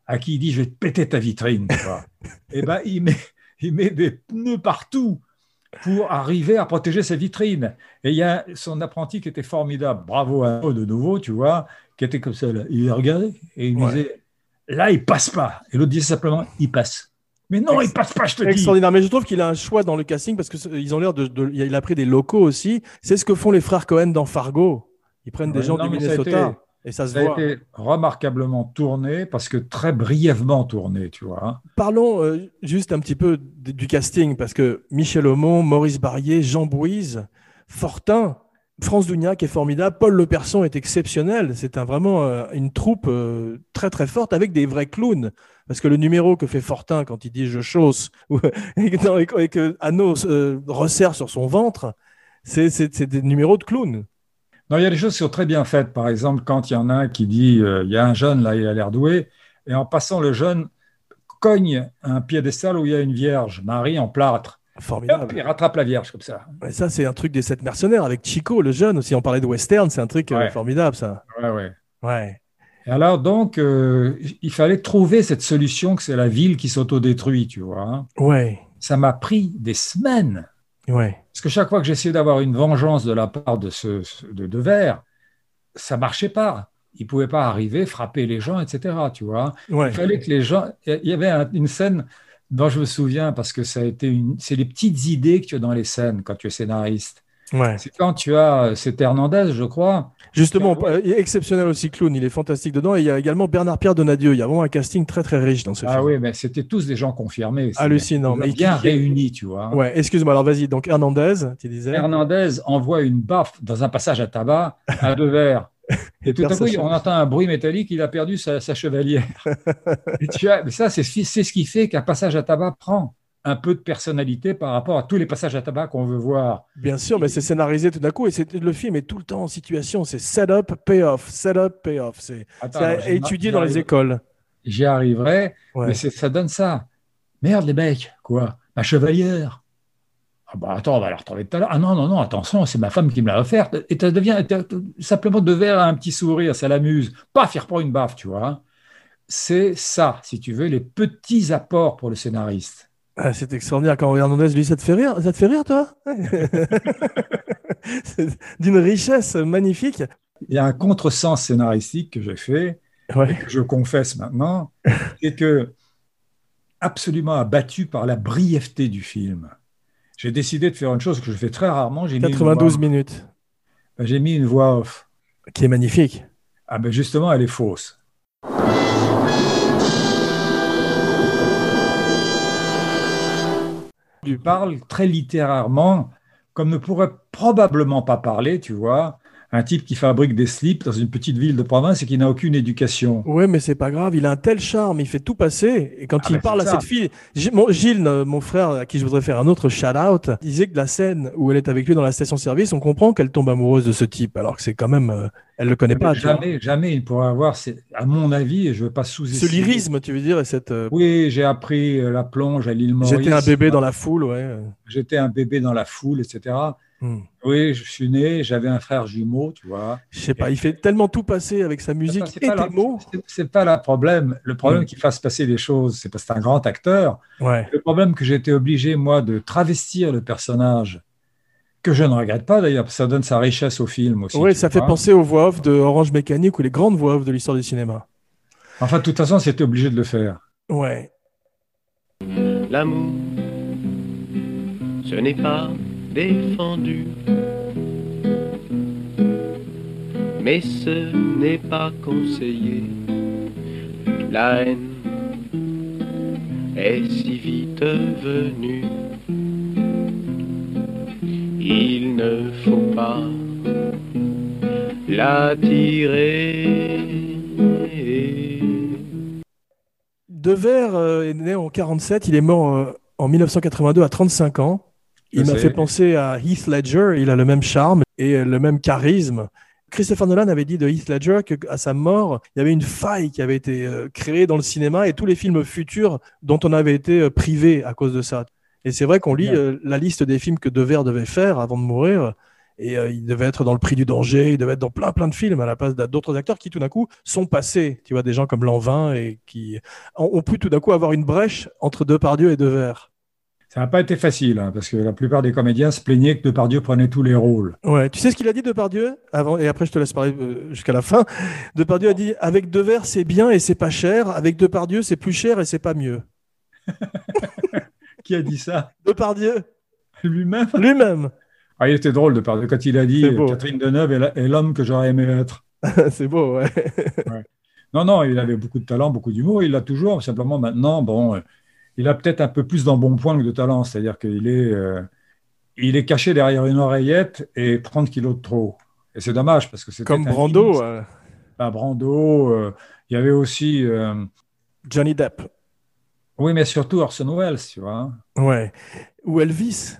Speaker 2: à qui il dit je vais te péter ta vitrine, et ben il met, il met des pneus partout pour arriver à protéger sa vitrine. Et il y a son apprenti qui était formidable, bravo à eux de nouveau, tu vois, qui était comme ça, là. il regardait et il
Speaker 1: Ouais.
Speaker 2: disait là il passe pas. Et l'autre disait simplement il passe. Mais non,
Speaker 1: Ex-
Speaker 2: il passe pas, je te dis.
Speaker 1: Extraordinaire. Mais je trouve qu'il a un choix dans le casting parce qu'ils ont l'air de, de- Il a pris des locaux aussi. C'est ce que font les frères Cohen dans Fargo. Ils prennent des gens
Speaker 2: non,
Speaker 1: du
Speaker 2: a
Speaker 1: Minnesota.
Speaker 2: été-
Speaker 1: Et ça se
Speaker 2: Ça a
Speaker 1: voit.
Speaker 2: été remarquablement tourné parce que très brièvement tourné, tu vois.
Speaker 1: Parlons euh, juste un petit peu du casting, parce que Michel Aumont, Maurice Barrier, Jean Bouise, Fortin, France Dougnac est formidable, Paul Leperson est exceptionnel. C'est vraiment euh, une troupe euh, très très forte avec des vrais clowns. Parce que le numéro que fait Fortin quand il dit je chausse et que, et euh, resserre sur son ventre, c'est des numéros de clown.
Speaker 2: Non, il y a des choses qui sont très bien faites. Par exemple, quand il y en a un qui dit il y a un jeune là, il a l'air doué, et en passant, le jeune cogne un piédestal où il y a une vierge, Marie en plâtre. Et hop,
Speaker 1: Formidable.
Speaker 2: il rattrape la vierge comme ça.
Speaker 1: Et ça, c'est un truc des sept mercenaires avec Chico, le jeune aussi. On parlait de western, c'est un truc euh,
Speaker 2: Ouais.
Speaker 1: formidable, ça.
Speaker 2: Ouais, ouais.
Speaker 1: Ouais.
Speaker 2: Et alors, donc, euh, il fallait trouver cette solution que c'est la ville qui s'autodétruit, tu vois. hein.
Speaker 1: Ouais.
Speaker 2: Ça m'a pris des semaines.
Speaker 1: Ouais.
Speaker 2: Parce que chaque fois que j'essayais d'avoir une vengeance de la part de ce de, de Vert, ça marchait pas. Il pouvait pas arriver, frapper les gens, etc. Tu vois.
Speaker 1: Ouais.
Speaker 2: Il fallait que les gens. Il y avait un- une scène dont je me souviens parce que ça a été une. C'est les petites idées que tu as dans les scènes quand tu es scénariste.
Speaker 1: Ouais.
Speaker 2: C'est quand tu as. C'était Hernandez, je crois.
Speaker 1: Justement, euh, il est exceptionnel aussi, clown. Il est fantastique dedans. Et il y a également Bernard-Pierre Donadieu. Il y a vraiment un casting très très riche dans ce
Speaker 2: Ah
Speaker 1: film.
Speaker 2: oui, mais c'était tous des gens confirmés.
Speaker 1: Hallucinant. Mais
Speaker 2: bien
Speaker 1: qui-
Speaker 2: réunis, tu vois.
Speaker 1: Ouais, excuse-moi. Alors vas-y. Donc Hernandez, tu disais.
Speaker 2: Hernandez envoie une baffe dans un passage à tabac à deux verres. Et tout à coup, on entend un bruit métallique, il a perdu sa, sa chevalière. Et tu mais ça, c'est ce qui- c'est ce qui fait qu'un passage à tabac prend un peu de personnalité par rapport à tous les passages à tabac qu'on veut voir.
Speaker 1: Bien sûr, mais c'est scénarisé tout d'un coup. Et c'est le film est tout le temps en situation. C'est setup, payoff, setup, payoff. C'est
Speaker 2: j'y
Speaker 1: dans les écoles.
Speaker 2: J'y arriverai,
Speaker 1: Ouais.
Speaker 2: mais ça donne ça. Merde, les mecs, quoi Ma chevalière ah bah attends, on va la retrouver tout à l'heure. Ah non, non, non, attention, c'est ma femme qui me l'a offerte. Et ça devient simplement de verre un petit sourire, ça l'amuse. Paf, il reprend une baffe, tu vois. C'est ça, si tu veux, les petits apports pour le scénariste.
Speaker 1: Ah, c'est extraordinaire quand Hernandez lui, ça te fait rire, ça te fait rire, toi? C'est D'une richesse magnifique.
Speaker 2: Il y a un contresens scénaristique que j'ai fait,
Speaker 1: Ouais.
Speaker 2: que je confesse maintenant, et que absolument abattu par la brièveté du film. J'ai décidé de faire une chose que je fais très rarement. J'ai mis une
Speaker 1: 92
Speaker 2: voix-
Speaker 1: minutes,
Speaker 2: ben, J'ai mis une voix off.
Speaker 1: qui est magnifique.
Speaker 2: Ah ben justement, elle est fausse. Tu parles très littérairement, comme ne pourrait probablement pas parler, tu vois, un type qui fabrique des slips dans une petite ville de province et qui n'a aucune éducation.
Speaker 1: Ouais, mais c'est pas grave. Il a un tel charme, il fait tout passer. Et quand ah, il parle à cette fille, Gilles, mon frère, à qui je voudrais faire un autre shout-out, disait que la scène où elle est avec lui dans la station-service, on comprend qu'elle tombe amoureuse de ce type, alors que c'est quand même, euh, elle le connaît pas.
Speaker 2: Jamais, jamais il pourrait avoir, à mon avis, et je veux pas sous-estimer.
Speaker 1: Ce lyrisme, tu veux dire, et cette. Euh,
Speaker 2: oui, j'ai appris euh, la plonge à l'île Maurice.
Speaker 1: J'étais un bébé dans la foule, ouais.
Speaker 2: J'étais un bébé dans la foule, etc. Hmm. Oui, je suis né, j'avais un frère jumeau, tu vois.
Speaker 1: Je sais pas, il fait tellement tout passer avec sa musique et tes mots.
Speaker 2: C'est pas le problème. Le problème hmm. qu'il fasse passer les choses, c'est parce que c'est un grand acteur.
Speaker 1: Ouais.
Speaker 2: Le problème que j'ai été obligé, moi, de travestir le personnage, que je ne regrette pas d'ailleurs, ça donne sa richesse au film aussi.
Speaker 1: Oui, ça fait penser aux voix off de Orange Mécanique ou les grandes voix off de l'histoire du cinéma.
Speaker 2: Enfin, de toute façon, c'était obligé de le faire.
Speaker 1: Ouais.
Speaker 3: L'amour, ce n'est pas défendu. Mais ce n'est pas conseillé. La haine est si vite venue. Il ne faut pas l'attirer.
Speaker 1: Devers euh, est né en 47, il est mort euh, en 1982 à 35 ans. Il m'a fait penser à Heath Ledger, il a le même charme et le même charisme. Christopher Nolan avait dit de Heath Ledger qu'à sa mort, il y avait une faille qui avait été euh, créée dans le cinéma et tous les films futurs dont on avait été euh, privé à cause de ça. Et c'est vrai qu'on lit euh, la liste des films que Devers devait faire avant de mourir. Et il devait être dans le prix du danger, il devait être dans plein plein de films à la place d'autres acteurs qui tout d'un coup sont passés. Tu vois, des gens comme Lanvin et qui ont pu tout d'un coup avoir une brèche entre Depardieu et Devers.
Speaker 2: Ça n'a pas été facile, hein, parce que la plupart des comédiens se plaignaient que Depardieu prenait tous les rôles.
Speaker 1: Ouais, tu sais ce qu'il a dit Depardieu? Avant et après je te laisse parler euh, jusqu'à la fin. Depardieu a dit avec Devers c'est bien et c'est pas cher, avec Depardieu c'est plus cher et c'est pas mieux.
Speaker 2: Qui a dit ça?
Speaker 1: Depardieu.
Speaker 2: Lui-même?
Speaker 1: Lui-même.
Speaker 2: Ah, il était drôle Depardieu quand il a dit Catherine Deneuve est l'homme que j'aurais aimé être.
Speaker 1: c'est beau, ouais.
Speaker 2: Non, non, il avait beaucoup de talent, beaucoup d'humour. Il l'a toujours. Simplement maintenant, bon euh, il a peut-être un peu plus d'embonpoint que de talent, c'est-à-dire qu'il est, euh, il est caché derrière une oreillette et 30 kilos de trop. Et c'est dommage parce que c'est
Speaker 1: comme Brando. Euh...
Speaker 2: Brando, euh, il y avait aussi
Speaker 1: Johnny Depp.
Speaker 2: Oui, mais surtout Orson Welles, tu vois.
Speaker 1: Ouais. Ou Elvis.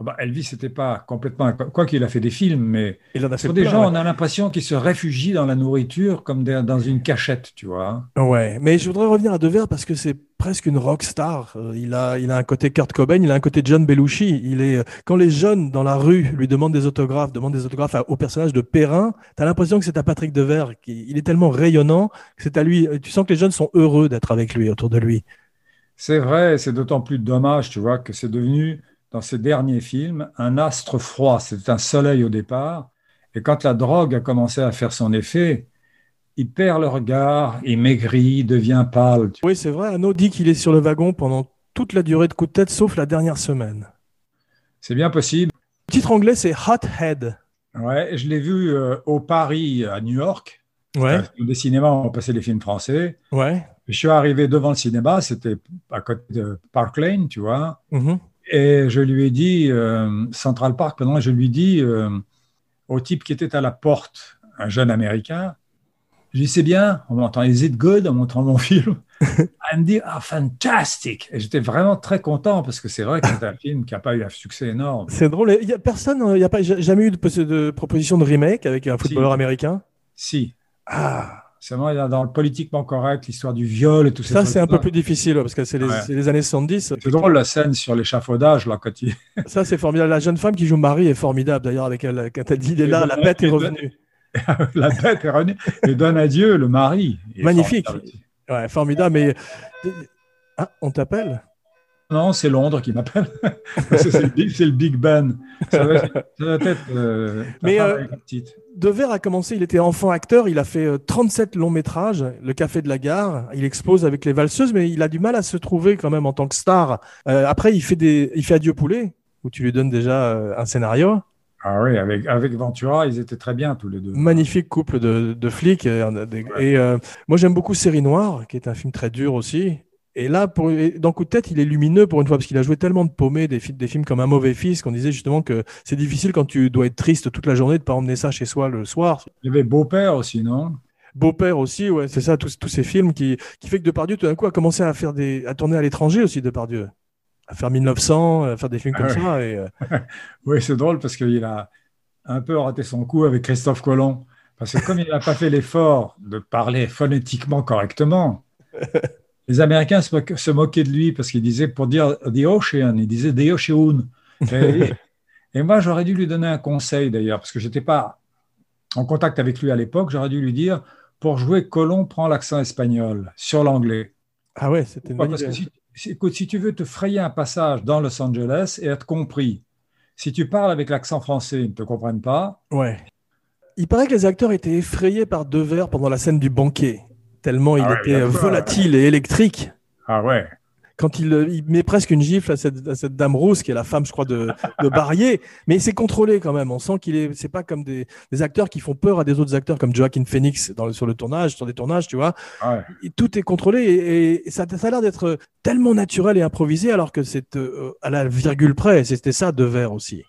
Speaker 2: Ah bah, Elvis n'était pas complètement. Quoi qu'il a fait des films, mais.
Speaker 1: Il en a
Speaker 2: fait des gens, on a l'impression qu'ils se réfugient dans la nourriture comme dans une cachette, tu vois.
Speaker 1: Ouais, mais je voudrais revenir à Devers parce que c'est presque une rock star. Euh, il a, il a un côté Kurt Cobain, il a un côté John Belushi. Il est, quand les jeunes dans la rue lui demandent des autographes, demandent des autographes au personnage de Perrin, tu as l'impression que c'est à Patrick Devers. Il est tellement rayonnant que c'est à lui. Tu sens que les jeunes sont heureux d'être avec lui, autour de lui.
Speaker 2: C'est vrai, c'est d'autant plus dommage, tu vois, que c'est devenu dans ses derniers films, un astre froid. C'était un soleil au départ. Et quand la drogue a commencé à faire son effet, il perd le regard, il maigrit, il devient pâle.
Speaker 1: Oui, c'est vrai. Anno dit qu'il est sur le wagon pendant toute la durée de coup de tête, sauf la dernière semaine.
Speaker 2: C'est bien possible.
Speaker 1: Le titre anglais, c'est Hot Head.
Speaker 2: Ouais, je l'ai vu euh, au Paris, à New York.
Speaker 1: Ouais.
Speaker 2: Des cinémas, on passait les films français.
Speaker 1: Ouais.
Speaker 2: Je suis arrivé devant le cinéma, c'était à côté de Park Lane, tu vois.
Speaker 1: Mm-hmm.
Speaker 2: Et je lui ai dit, euh, Central Park, pendant, je lui ai dit euh, au type qui était à la porte, un jeune américain, je lui ai dit, c'est bien, on m'entend, is it good en montrant mon film? Elle me dit, ah, fantastic Et j'étais vraiment très content parce que c'est vrai que c'est un film qui n'a pas eu un succès énorme.
Speaker 1: C'est drôle, il n'y a personne, il n'y a pas, jamais eu de, de, proposition de remake avec un footballeur américain?
Speaker 2: Si.
Speaker 1: Ah
Speaker 2: c'est vraiment dans le politiquement correct, l'histoire du viol et tout ça.
Speaker 1: Ça, c'est un peu plus difficile parce que c'est les, années 70.
Speaker 2: C'est drôle la scène sur l'échafaudage, là, quand il...
Speaker 1: Ça, c'est formidable. La jeune femme qui joue Marie est formidable, d'ailleurs, avec elle, quand elle dit il est là, la bête est revenue.
Speaker 2: la bête est revenue et donne à Dieu le mari.
Speaker 1: Magnifique. Formidable. Ouais, formidable. Mais. Ah, on t'appelle?
Speaker 2: Non, c'est Londres qui m'appelle. c'est le, Big Ben. Ça va, être. Euh,
Speaker 1: Mais euh, Devers a commencé, il était enfant acteur, il a fait 37 euh, longs métrages, Le Café de la Gare, il expose avec les valseuses, mais il a du mal à se trouver quand même en tant que star. Euh, après, il fait, des, il fait Adieu Poulet, où tu lui donnes déjà un scénario.
Speaker 2: Ah oui, avec, avec Ventura, ils étaient très bien tous les deux.
Speaker 1: Magnifique couple de, de flics. Et, et moi, j'aime beaucoup Série Noire, qui est un film très dur aussi. Et là, pour, dans Coup de tête, il est lumineux pour une fois, parce qu'il a joué tellement de paumés, des, des films comme Un mauvais fils, qu'on disait justement que c'est difficile quand tu dois être triste toute la journée de pas emmener ça chez soi le soir.
Speaker 2: Il y avait Beau-père aussi, non?
Speaker 1: Beau-père aussi, ouais, c'est ça, tous, tous ces films qui, qui fait que Depardieu, tout d'un coup, a commencé à faire des, à tourner à l'étranger aussi, Depardieu. À faire 1900, à faire des films comme
Speaker 2: Ah
Speaker 1: ça. Et, euh,
Speaker 2: Oui, c'est drôle parce qu'il a un peu raté son coup avec Christophe Colomb. Parce que comme il n'a pas fait l'effort de parler phonétiquement correctement, les Américains se, moquaient- se moquaient de lui parce qu'il disait, pour dire The Ocean, il disait The Ocean. Et, et moi, j'aurais dû lui donner un conseil d'ailleurs, parce que je n'étais pas en contact avec lui à l'époque, j'aurais dû lui dire, pour jouer Colomb, prends l'accent espagnol sur l'anglais.
Speaker 1: Ah ouais, c'était une bonne
Speaker 2: parce que
Speaker 1: idée.
Speaker 2: si- écoute, si tu veux te frayer un passage dans Los Angeles et être compris, si tu parles avec l'accent français, ils ne te comprennent pas.
Speaker 1: Ouais. Il paraît que les acteurs étaient effrayés par Devers pendant la scène du banquet, tellement il
Speaker 2: Ah ouais,
Speaker 1: était volatile et électrique.
Speaker 2: Ah ouais.
Speaker 1: Quand il, euh, il met presque une gifle à cette, à cette dame rousse, qui est la femme, je crois, de, de Barrier, mais c'est contrôlé quand même. On sent qu'il est, c'est pas comme des, des acteurs qui font peur à des autres acteurs comme Joaquin Phoenix dans le- sur le tournage, sur des tournages, tu vois.
Speaker 2: ouais.
Speaker 1: Et tout est contrôlé et, et ça, ça a l'air d'être tellement naturel et improvisé alors que c'est euh, à la virgule près. C'était ça Devers aussi.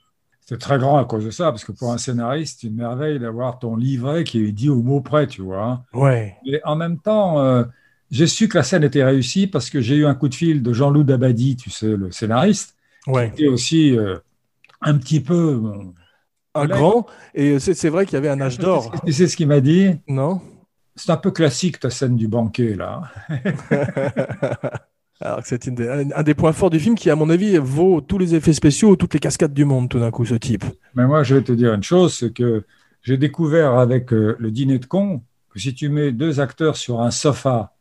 Speaker 2: C'est très grand à cause de ça, parce que pour un scénariste, c'est une merveille d'avoir ton livret qui est dit au mot près, tu vois.
Speaker 1: Ouais.
Speaker 2: Et en même temps, euh, j'ai su que la scène était réussie parce que j'ai eu un coup de fil de Jean-Loup Dabadi, tu sais, le scénariste,
Speaker 1: Ouais.
Speaker 2: qui est aussi euh, un petit peu. bon,
Speaker 1: Un
Speaker 2: Là,
Speaker 1: grand. Et c'est c'est vrai qu'il y avait un âge d'or.
Speaker 2: Tu sais ce qu'il m'a dit
Speaker 1: Non
Speaker 2: C'est un peu classique ta scène du banquet, là.
Speaker 1: Alors que c'est un, un des points forts du film qui, à mon avis, vaut tous les effets spéciaux, toutes les cascades du monde, tout d'un coup, ce type.
Speaker 2: Mais moi, je vais te dire une chose, c'est que j'ai découvert avec euh, le dîner de con que si tu mets deux acteurs sur un sofa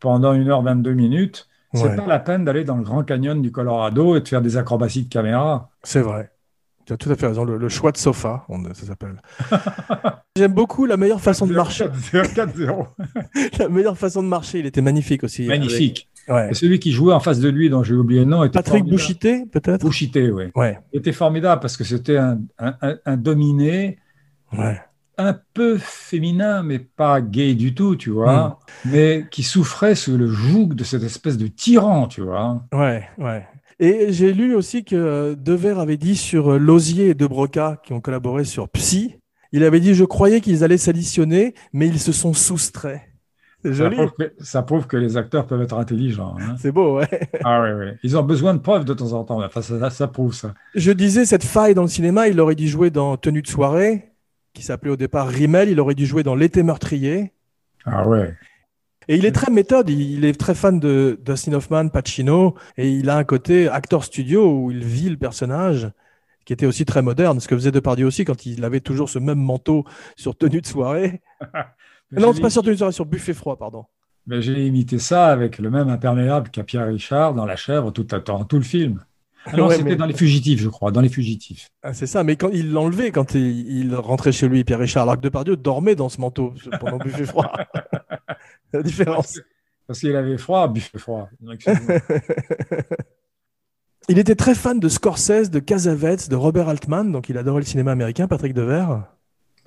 Speaker 2: pendant 1h22 minutes, c'est
Speaker 1: Ouais.
Speaker 2: pas la peine d'aller dans le Grand Canyon du Colorado et de faire des acrobaties de caméra.
Speaker 1: C'est vrai. Tu as tout à fait raison. Le, le choix de sofa, on- ça s'appelle. J'aime beaucoup la meilleure façon de marcher.
Speaker 2: 4-0.
Speaker 1: La meilleure façon de marcher, il était magnifique aussi.
Speaker 2: Magnifique.
Speaker 1: Avec- ouais.
Speaker 2: Celui qui jouait en face de lui, dont j'ai oublié le nom, était
Speaker 1: Patrick
Speaker 2: formidable.
Speaker 1: Bouchité, peut-être?
Speaker 2: Bouchité, oui.
Speaker 1: Ouais.
Speaker 2: Il était formidable parce que c'était un, un- un- un dominé
Speaker 1: Ouais.
Speaker 2: un peu féminin, mais pas gay du tout, tu vois, mais qui souffrait sous le joug de cette espèce de tyran, tu vois.
Speaker 1: Ouais, ouais. Et j'ai lu aussi que Devers avait dit sur euh, Lausier et De Broca, qui ont collaboré sur Psy, il avait dit Je croyais qu'ils allaient s'additionner, mais ils se sont soustraits. C'est
Speaker 2: Ça
Speaker 1: joli.
Speaker 2: prouve, que, ça prouve que les acteurs peuvent être intelligents. hein.
Speaker 1: C'est beau, ouais.
Speaker 2: Ah oui, oui. Ils ont besoin de preuves de temps en temps. Enfin, ça, ça prouve ça.
Speaker 1: Je disais, cette faille dans le cinéma, il aurait dû jouer dans Tenue de soirée, qui s'appelait au départ Rimmel, il aurait dû jouer dans L'été meurtrier.
Speaker 2: Ah ouais.
Speaker 1: Et il est très méthode, il est très fan de Dustin Hoffman, Pacino, et il a un côté acteur studio où il vit le personnage, qui était aussi très moderne, ce que faisait Depardieu aussi quand il avait toujours ce même manteau sur tenue de soirée. Non, c'est pas sur tenue de soirée, sur buffet froid, pardon.
Speaker 2: mais j'ai imité ça avec le même imperméable qu'a Pierre Richard dans La Chèvre tout, dans tout le film. Ah non,
Speaker 1: Ouais,
Speaker 2: c'était
Speaker 1: mais-
Speaker 2: dans Les Fugitifs, je crois, dans Les Fugitifs.
Speaker 1: Ah, c'est ça, mais quand il l'enlevait, quand il, il rentrait chez lui, Pierre Richard, alors que Depardieu dormait dans ce manteau pendant buffet froid. La différence.
Speaker 2: Parce qu'il avait froid, buffet froid.
Speaker 1: Il était très fan de Scorsese, de Cassavetes, de Robert Altman, donc il adorait le cinéma américain, Patrick Devers.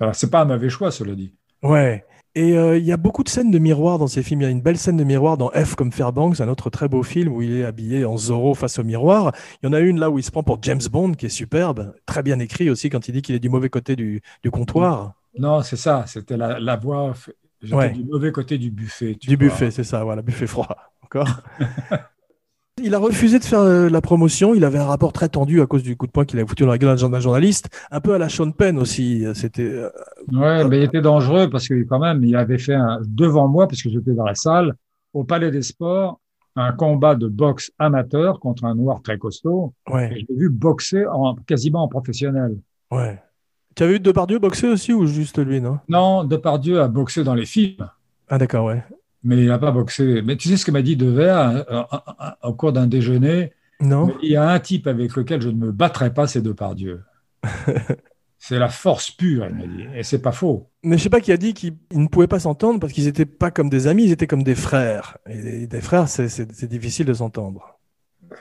Speaker 2: Alors, c'est pas un mauvais choix, cela dit.
Speaker 1: Ouais. Et euh, il y a beaucoup de scènes de miroir dans ces films. Il y a une belle scène de miroir dans F comme Fairbanks, un autre très beau film où il est habillé en Zorro face au miroir. Il y en a une là où il se prend pour James Bond, qui est superbe, très bien écrit aussi quand il dit qu'il est du mauvais côté du, du comptoir,
Speaker 2: Non, c'est ça. C'était la, la voix. Off. J'étais
Speaker 1: Ouais.
Speaker 2: du mauvais côté du buffet. tu
Speaker 1: du
Speaker 2: vois.
Speaker 1: buffet, c'est ça, voilà, buffet froid. Encore. Il a refusé de faire euh, la promotion. Il avait un rapport très tendu à cause du coup de poing qu'il avait foutu dans la gueule d'un journaliste. Un peu à la Sean Penn aussi. C'était euh,
Speaker 2: Ouais, mais il était dangereux parce que quand même, il avait fait un, devant moi, parce que j'étais dans la salle, au Palais des Sports, un combat de boxe amateur contre un noir très costaud. Et
Speaker 1: ouais,
Speaker 2: je l'ai vu boxer en, quasiment en professionnel.
Speaker 1: ouais. Tu avais vu Depardieu boxer aussi ou juste lui, non?
Speaker 2: Non, Depardieu a boxé dans les films,
Speaker 1: Ah d'accord, ouais.
Speaker 2: mais il n'a pas boxé. Mais tu sais ce que m'a dit Devers euh, euh, euh, au cours d'un déjeuner?
Speaker 1: Non.
Speaker 2: Il y a un type avec lequel je ne me battrai pas, c'est Depardieu. c'est la force pure, il m'a dit. Et c'est pas faux.
Speaker 1: Mais je sais pas qui a dit qu'ils ils ne pouvaient pas s'entendre parce qu'ils étaient pas comme des amis, ils étaient comme des frères. Et des frères, c'est difficile de s'entendre.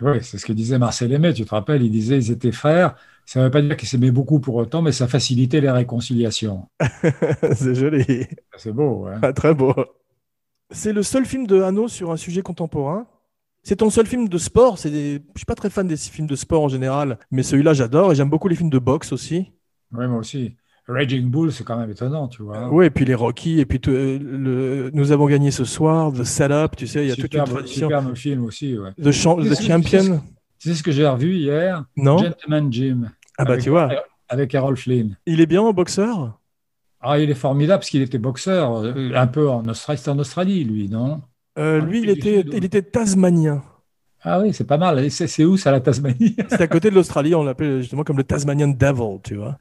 Speaker 2: Oui, c'est ce que disait Marcel Aimé, tu te rappelles, il disait ils étaient frères. Ça ne veut pas dire qu'ils s'aimaient beaucoup pour autant, mais ça facilitait les réconciliations.
Speaker 1: c'est joli.
Speaker 2: C'est beau, hein
Speaker 1: Ah, Très beau. C'est le seul film de Hanno sur un sujet contemporain. C'est ton seul film de sport. C'est des... Je suis pas très fan des films de sport en général, mais celui-là j'adore et j'aime beaucoup les films de boxe aussi.
Speaker 2: Oui, moi aussi. Raging Bull, c'est quand même étonnant, tu vois.
Speaker 1: Oui, et puis les Rocky, et puis euh, le... nous avons gagné ce soir, The Setup, tu sais, il y a toute une tradition.
Speaker 2: Superbe film aussi, ouais.
Speaker 1: The, Champion.
Speaker 2: Tu sais ce que j'ai revu hier?
Speaker 1: Non.
Speaker 2: Gentleman Jim.
Speaker 1: Ah bah tu vois.
Speaker 2: Avec Errol Flynn.
Speaker 1: Il est bien en boxeur?
Speaker 2: Ah, il est formidable parce qu'il était boxeur, euh, un peu en Australie, en Australie, lui, non?
Speaker 1: Euh, Lui, il était, il était tasmanien.
Speaker 2: Ah oui, c'est pas mal. C'est où ça, la Tasmanie?
Speaker 1: C'est à côté de l'Australie, on l'appelle justement comme le Tasmanian Devil, tu vois.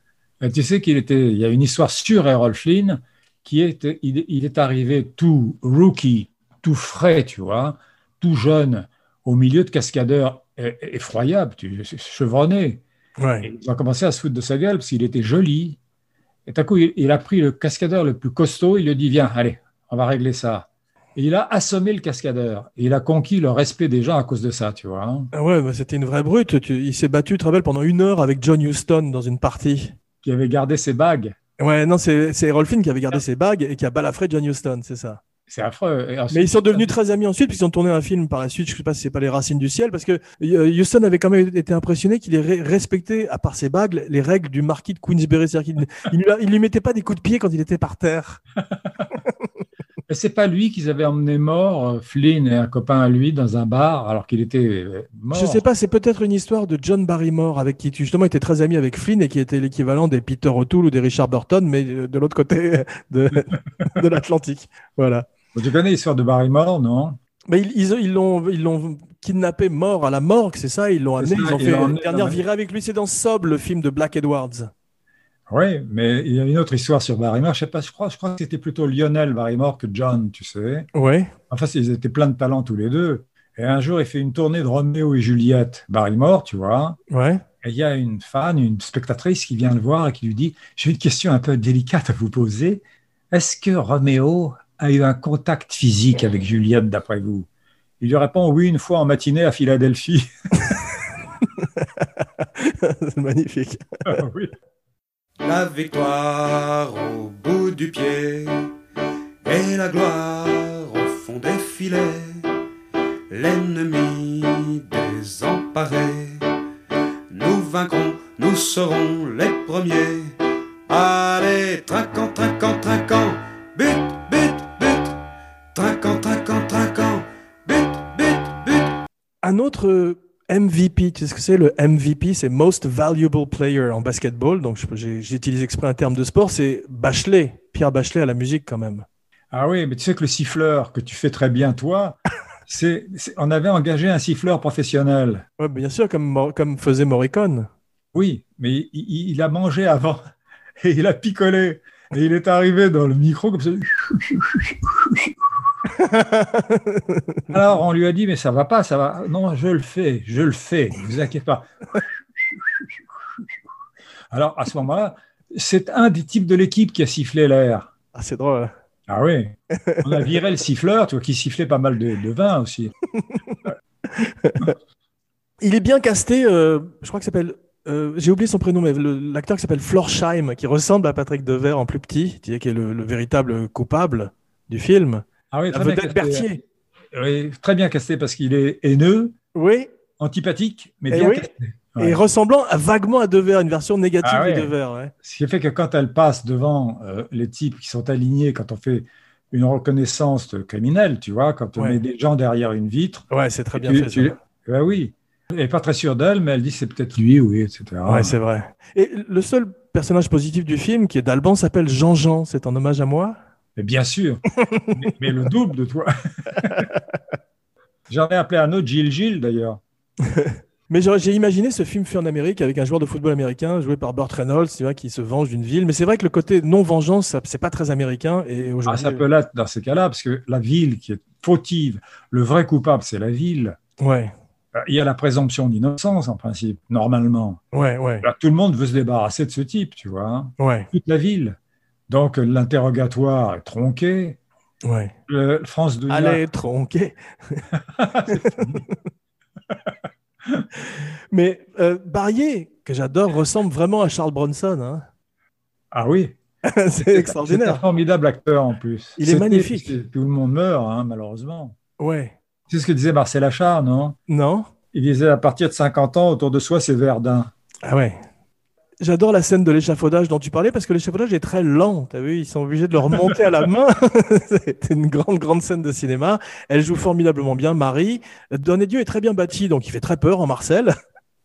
Speaker 2: tu sais qu'il était, il y a une histoire sur Errol Flynn qui est, il, est arrivé tout rookie, tout frais, tu vois, tout jeune, au milieu de cascadeurs effroyables, chevronnés.
Speaker 1: Ouais.
Speaker 2: Ils ont commencé à se foutre de sa gueule parce qu'il était joli. Et d'un coup, il, a pris le cascadeur le plus costaud, il lui a dit Viens, allez, on va régler ça. Et il a assommé le cascadeur. Et il a conquis le respect des gens à cause de ça, tu vois. Hein.
Speaker 1: Ah ouais, bah, c'était une vraie brute. il s'est battu, tu te rappelles, pendant une heure avec John Huston dans une partie.
Speaker 2: Qui avait gardé ses bagues.
Speaker 1: Ouais, non, c'est Errol Flynn qui avait gardé ses bagues et qui a balafré John Huston, c'est ça.
Speaker 2: C'est affreux.
Speaker 1: mais ils sont devenus très amis ensuite, puis ils ont tourné un film par la suite. Je ne sais pas si c'est pas Les Racines du Ciel, parce que euh, Houston avait quand même été impressionné qu'il ait respecté, à part ses bagues, les règles du marquis de Queensberry. C'est-à-dire qu'il ne lui mettait pas des coups de pied quand il était par terre.
Speaker 2: c'est pas lui qu'ils avaient emmené mort, euh, Flynn et un copain à lui, dans un bar, alors qu'il était euh, mort.
Speaker 1: Je sais pas, c'est peut-être une histoire de John Barrymore, avec qui tu justement était très ami avec Flynn et qui était l'équivalent des Peter O'Toole ou des Richard Burton, mais de l'autre côté de, de l'Atlantique. Voilà.
Speaker 2: Tu connais l'histoire de Barrymore, non?
Speaker 1: Mais ils l'ont ils, l'ont kidnappé mort à la morgue, c'est ça? Ils l'ont amené, ils ont fait une dernière virée avec lui. C'est dans Sob, le film de Black Edwards.
Speaker 2: Oui, mais il y a une autre histoire sur Barrymore. Je sais pas, je crois, je crois que c'était plutôt Lionel Barrymore que John, tu sais.
Speaker 1: Oui.
Speaker 2: Enfin, ils étaient pleins de talent tous les deux. Et un jour, il fait une tournée de Roméo et Juliette, Barrymore, tu vois.
Speaker 1: Ouais.
Speaker 2: Et il y a une fan, une spectatrice qui vient le voir et qui lui dit J'ai une question un peu délicate à vous poser. Est-ce que Roméo a eu un contact physique avec Juliette, d'après vous? Il lui répond Oui, une fois en matinée à Philadelphie.
Speaker 1: C'est magnifique.
Speaker 2: Ah oui.
Speaker 4: La victoire au bout du pied et la gloire au fond des filets. L'ennemi désemparé. Nous vaincrons, nous serons les premiers. Allez, trinquant, trinquant, trinquant, but. Trinquant, trinquant, trinquant, but, but, but.
Speaker 1: Un autre MVP, tu sais ce que c'est le MVP C'est Most Valuable Player en basketball. Donc j'utilise exprès un terme de sport. C'est Bachelet, Pierre Bachelet à la musique quand même.
Speaker 2: Ah oui, mais tu sais que le siffleur que tu fais très bien toi, c'est, on avait engagé un siffleur professionnel.
Speaker 1: Oui, bien sûr, comme, comme faisait Morricone.
Speaker 2: Oui, mais il, il, a mangé avant et il a picolé. Et il est arrivé dans le micro comme ça. Alors on lui a dit mais ça va pas, ça va. Non, je le fais, je le fais. Ne vous inquiétez pas. Alors à ce moment-là, c'est un des types de l'équipe qui a sifflé l'air.
Speaker 1: Ah c'est drôle. Hein.
Speaker 2: Ah oui. On a viré le siffleur, tu vois, qui sifflait pas mal de, vin aussi.
Speaker 1: Il est bien casté. Euh, je crois que s'appelle. Euh, j'ai oublié son prénom, mais l'acteur qui s'appelle Florsheim, qui ressemble à Patrick Devers en plus petit, qui est le, le véritable coupable du film.
Speaker 2: Ah oui, très bien casté. Oui, très bien casté parce qu'il est haineux,
Speaker 1: oui.
Speaker 2: antipathique, mais bien casté.
Speaker 1: Et ressemblant vaguement à Devers, une version négative ah de Devers.
Speaker 2: Ce qui fait que quand elle passe devant euh, les types qui sont alignés, quand on fait une reconnaissance criminelle, tu vois, quand on met des gens derrière une vitre.
Speaker 1: Ouais, c'est très bien fait. Tu...
Speaker 2: Ben oui. Elle n'est pas très sûre d'elle, mais elle dit c'est peut-être lui, oui, etc.
Speaker 1: Ouais, c'est vrai. Et le seul personnage positif du film, qui est d'Alban, s'appelle Jean-Jean. C'est en hommage à moi
Speaker 2: bien sûr, mais, le double de toi. J'en ai appelé un autre Gilles Gilles d'ailleurs.
Speaker 1: Mais j'ai imaginé ce film fait en Amérique avec un joueur de football américain joué par Burt Reynolds, tu vois, qui se venge d'une ville. Mais c'est vrai que le côté non-vengeance, c'est pas très américain. Et
Speaker 2: ah, ça peut l'être dans ces cas-là, parce que la ville qui est fautive, le vrai coupable, c'est la ville.
Speaker 1: Ouais.
Speaker 2: Euh, il y a la présomption d'innocence en principe, normalement.
Speaker 1: Ouais, ouais.
Speaker 2: tout le monde veut se débarrasser de ce type, tu vois. Hein.
Speaker 1: Ouais.
Speaker 2: Toute la ville. Donc l'interrogatoire est tronqué.
Speaker 1: Ouais.
Speaker 2: Le, France de
Speaker 1: Allez, tronqué. Mais euh, Barrier, que j'adore, ressemble vraiment à Charles Bronson. Hein.
Speaker 2: ah oui.
Speaker 1: c'est extraordinaire.
Speaker 2: C'est un formidable acteur en plus.
Speaker 1: Il est magnifique.
Speaker 2: Tout le monde meurt, hein, malheureusement.
Speaker 1: Ouais.
Speaker 2: C'est ce que disait Marcel Achard, non?
Speaker 1: Non.
Speaker 2: Il disait à partir de 50 ans, autour de soi, c'est Verdun.
Speaker 1: Ah ouais. J'adore la scène de l'échafaudage dont tu parlais parce que l'échafaudage est très lent. T'as vu, ils sont obligés de le remonter à la main. C'est une grande, grande scène de cinéma. Elle joue formidablement bien, Marie. Dieu est très bien bâti, donc il fait très peur en Marcel.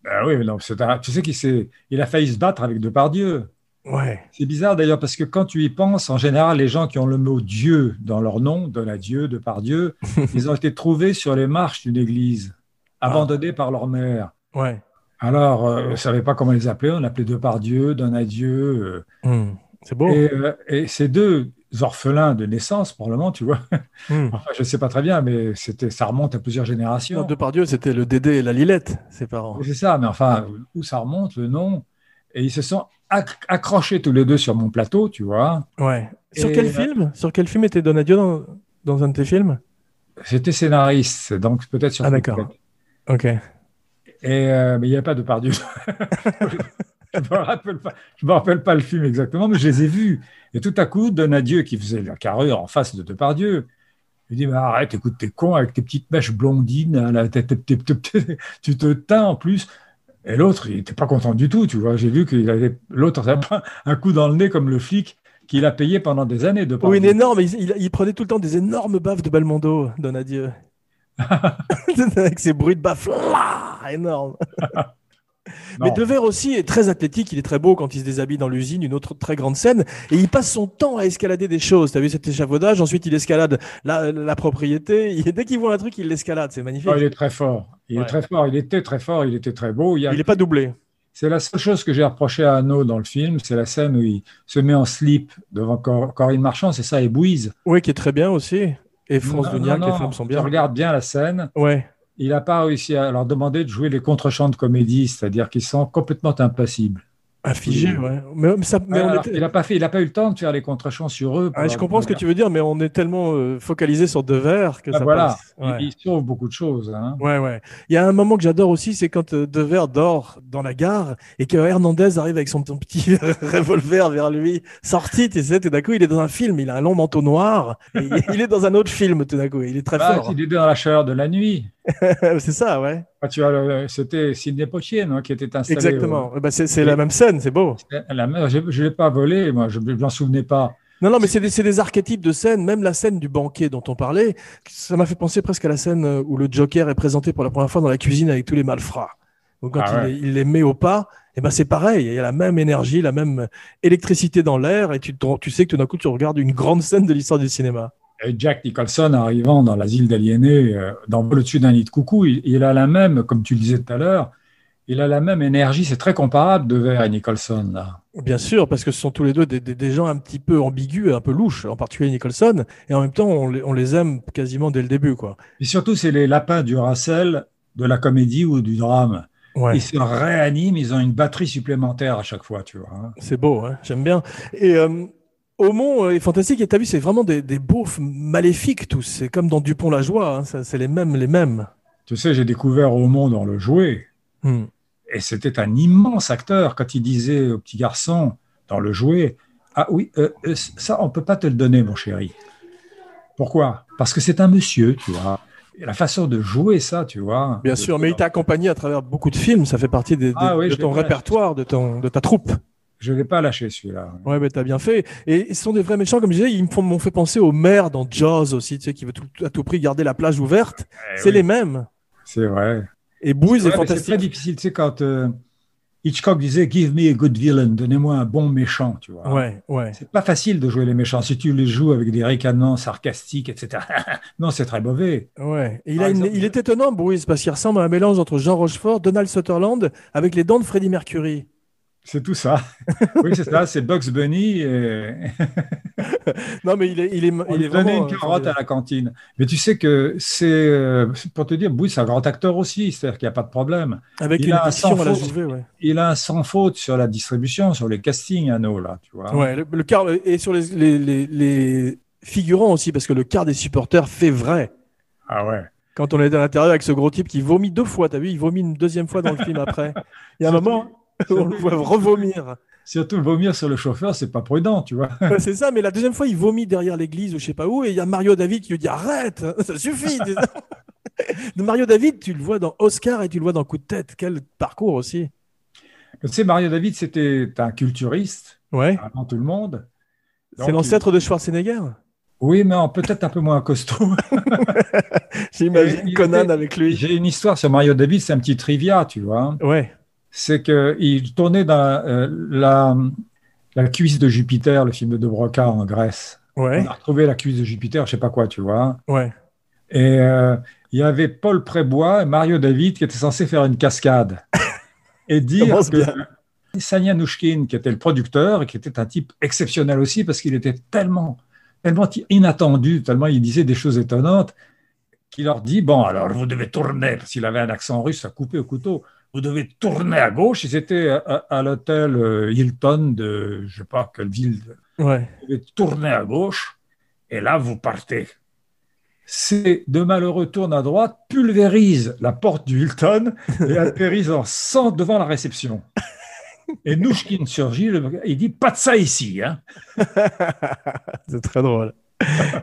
Speaker 2: Ben oui, mais non, un... tu sais qu'il il a failli se battre avec Depardieu.
Speaker 1: Ouais.
Speaker 2: C'est bizarre d'ailleurs parce que quand tu y penses, en général, les gens qui ont le mot Dieu dans leur nom, Donadieu, Depardieu, ils ont été trouvés sur les marches d'une église, ah. abandonnés par leur mère.
Speaker 1: Ouais.
Speaker 2: Alors, euh, on ne savait pas comment les appeler, on appelait Depardieu, Donadieu.
Speaker 1: Euh. Hmm. C'est beau.
Speaker 2: Euh, et, ces deux orphelins de naissance, probablement, tu vois. Hmm. enfin, je ne sais pas très bien, mais c'était, ça remonte à plusieurs générations.
Speaker 1: Non, Depardieu, c'était le Dédé et la Lilette, ses parents.
Speaker 2: C'est ça, mais enfin, où ça remonte, le nom Et ils se sont accrochés tous les deux sur mon plateau, tu vois.
Speaker 1: Ouais. Sur quel film? Sur quel film était Donadio dans, dans un de tes films?
Speaker 2: J'étais scénariste, donc peut-être sur.
Speaker 1: Ah d'accord. Ok.
Speaker 2: Euh, mais il n'y a pas de Pardieu. je ne me, rappelle pas, le film exactement, mais je les ai vus. Et tout à coup, Donadieu, qui faisait la carrure en face de Depardieu, il dit mais Arrête, écoute, t'es con avec tes petites mèches blondines, tu te teins en plus. Et l'autre, il n'était pas content du tout, tu vois. J'ai vu qu'il avait l'autre un coup dans le nez comme le flic qu'il a payé pendant des années de
Speaker 1: Oui, une énorme. Il, prenait tout le temps des énormes baffes de Belmondo, Donadieu. Avec ses bruits de baffes énormes. Mais Devers aussi est très athlétique, il est très beau quand il se déshabille dans l'usine, une autre très grande scène, et il passe son temps à escalader des choses. Tu as vu cet échafaudage, ensuite il escalade la, propriété, dès qu'il voit un truc, il l'escalade, c'est magnifique.
Speaker 2: Oh, il est très fort, il est très fort, il était très fort, il était très beau.
Speaker 1: Il n'est pas doublé.
Speaker 2: C'est la seule chose que j'ai reproché à Anno dans le film, c'est la scène où il se met en slip devant Corinne Marchand, c'est ça, et Bouise.
Speaker 1: Oui, qui est très bien aussi. Et France Duniac, les femmes sont bien.
Speaker 2: regarde bien la scène.
Speaker 1: Ouais
Speaker 2: il n'a pas réussi à leur demander de jouer les contre-chants de comédie, c'est-à-dire qu'ils sont complètement impassibles.
Speaker 1: Affigés, ouais.
Speaker 2: Mais, Il n'a pas fait, il a pas eu le temps de faire les contre-chants sur eux.
Speaker 1: je comprends ce que tu veux dire, mais on est tellement euh, focalisé sur Devers que ah, ça
Speaker 2: voilà.
Speaker 1: passe.
Speaker 2: Il, sauve beaucoup de choses. Hein.
Speaker 1: Ouais, ouais. Il y a un moment que j'adore aussi, c'est quand euh, Devers dort dans la gare et que Hernandez arrive avec son, petit revolver vers lui, sorti, tu sais, tout d'un coup, il est dans un film, il a un long manteau noir, et il est dans un autre film, tout d'un coup, il est très bah, fort.
Speaker 2: Il est dans la chaveur de la nuit.
Speaker 1: c'est ça, ouais.
Speaker 2: Ah, tu c'était Sidney Poitier, non, qui était installé.
Speaker 1: Exactement. Bah, c'est la même scène, c'est beau.
Speaker 2: La je ne l'ai pas volé, moi, je ne m'en souvenais pas.
Speaker 1: Non, non, mais c'est des, des, archétypes de scènes. Même la scène du banquet dont on parlait, ça m'a fait penser presque à la scène euh, où le Joker est présenté pour la première fois dans la cuisine avec tous les malfrats. Donc quand ah il, les met au pas, et eh ben c'est pareil. Il y a la même énergie, la même électricité dans l'air, et tu, tu sais que tout d'un coup tu regardes une grande scène de l'histoire du cinéma.
Speaker 2: Jack Nicholson arrivant dans l'asile d'aliénés, euh, dans le dessus d'un nid de coucou, il, a la même, comme tu le disais tout à l'heure, il a la même énergie. C'est très comparable de Ver et Nicholson. Là.
Speaker 1: Bien sûr, parce que ce sont tous les deux des, gens un petit peu ambigus, un peu louches, en particulier Nicholson, et en même temps, on les, aime quasiment dès le début. Quoi.
Speaker 2: Et surtout, c'est les lapins du Racel de la comédie ou du drame. Ils se réaniment, ils ont une batterie supplémentaire à chaque fois, tu vois. Hein.
Speaker 1: C'est beau, hein j'aime bien. Et euh, Aumont est fantastique et t'as vu, c'est vraiment des, des beaufs maléfiques tous. C'est comme dans Dupont la joie, hein. c'est les mêmes, les mêmes.
Speaker 2: Tu sais, j'ai découvert Aumont dans le jouet. Hmm. Et c'était un immense acteur quand il disait au petit garçon dans le jouet Ah oui, euh, euh, ça, on peut pas te le donner, mon chéri. Pourquoi? Parce que c'est un monsieur, tu vois. la façon de jouer ça, tu vois.
Speaker 1: Bien sûr, mais il t'a accompagné à travers beaucoup de films. Ça fait partie ah de ton répertoire, de, ton, de ta troupe.
Speaker 2: Je ne l'ai pas lâché celui-là.
Speaker 1: Ouais, mais t'as bien fait. Et ce sont des vrais méchants, comme je disais, ils m'ont fait penser au maire dans Jaws aussi, tu sais, qui veut à tout prix garder la plage ouverte. Eh c'est les mêmes.
Speaker 2: C'est vrai.
Speaker 1: Et Booz est, fantastique.
Speaker 2: C'est très difficile, tu sais, quand euh, Hitchcock disait Give me a good villain, donnez-moi un bon méchant, tu vois.
Speaker 1: Ouais, ouais.
Speaker 2: C'est pas facile de jouer les méchants. Si tu les joues avec des ricanants sarcastiques, etc. non, c'est très mauvais.
Speaker 1: Ouais. il, a il est étonnant, Booz, parce qu'il ressemble à un mélange entre Jean Rochefort, Donald Sutherland, avec les dents de Freddie Mercury.
Speaker 2: C'est tout ça. oui, c'est ça, c'est Bugs Bunny.
Speaker 1: non, mais il est, il est,
Speaker 2: il est vraiment. une carotte à la cantine. Mais tu sais que c'est, euh, pour te dire, oui, c'est un grand acteur aussi, c'est-à-dire qu'il n'y a pas de problème.
Speaker 1: Avec
Speaker 2: il
Speaker 1: une
Speaker 2: a
Speaker 1: sans faute, ouais.
Speaker 2: Il a un sans faute sur la distribution, sur les castings à nous, là, tu vois.
Speaker 1: Ouais, le, quart, et sur les, les, les, figurants aussi, parce que le quart des supporters fait vrai.
Speaker 2: Ah ouais.
Speaker 1: Quand on est à l'intérieur avec ce gros type qui vomit deux fois, t'as vu, il vomit une deuxième fois dans le film après. Il y a un moment. on le voit revomir.
Speaker 2: Surtout vomir sur le chauffeur, c'est pas prudent, tu vois.
Speaker 1: c'est ça, mais la deuxième fois, il vomit derrière l'église ou je sais pas où, et il y a Mario David qui lui dit arrête, ça suffit. de Mario David, tu le vois dans Oscar et tu le vois dans Coup de tête. Quel parcours aussi.
Speaker 2: Tu sais, Mario David, c'était un culturiste
Speaker 1: ouais.
Speaker 2: avant tout le monde.
Speaker 1: C'est l'ancêtre de Schwarzenegger?
Speaker 2: Oui, mais peut-être un peu moins costaud.
Speaker 1: J'imagine Conan avec lui.
Speaker 2: J'ai une histoire sur Mario David, c'est un petit trivia, tu vois.
Speaker 1: Ouais.
Speaker 2: C'est qu'il tournait dans euh, la, la cuisse de Jupiter, le film de Broca en Grèce.
Speaker 1: Ouais.
Speaker 2: On a retrouvé la cuisse de Jupiter, je sais pas quoi, tu vois.
Speaker 1: Ouais.
Speaker 2: Et euh, il y avait Paul Prébois et Mario David qui étaient censés faire une cascade. et dire que Sanya Nouchkine, qui était le producteur et qui était un type exceptionnel aussi parce qu'il était tellement, tellement inattendu, tellement il disait des choses étonnantes, qu'il leur dit Bon, alors vous devez tourner, parce qu'il avait un accent russe à couper au couteau, vous devez tourner à gauche. Ils étaient à, à l'hôtel euh, Hilton de je ne sais pas quelle ville.
Speaker 1: Ouais.
Speaker 2: Vous devez tourner à gauche et là vous partez. Ces deux malheureux tournent à droite, pulvérisent la porte du Hilton et atterrissent en sang devant la réception. Et Nouchkine surgit, il dit pas de ça ici. Hein.
Speaker 1: c'est très drôle.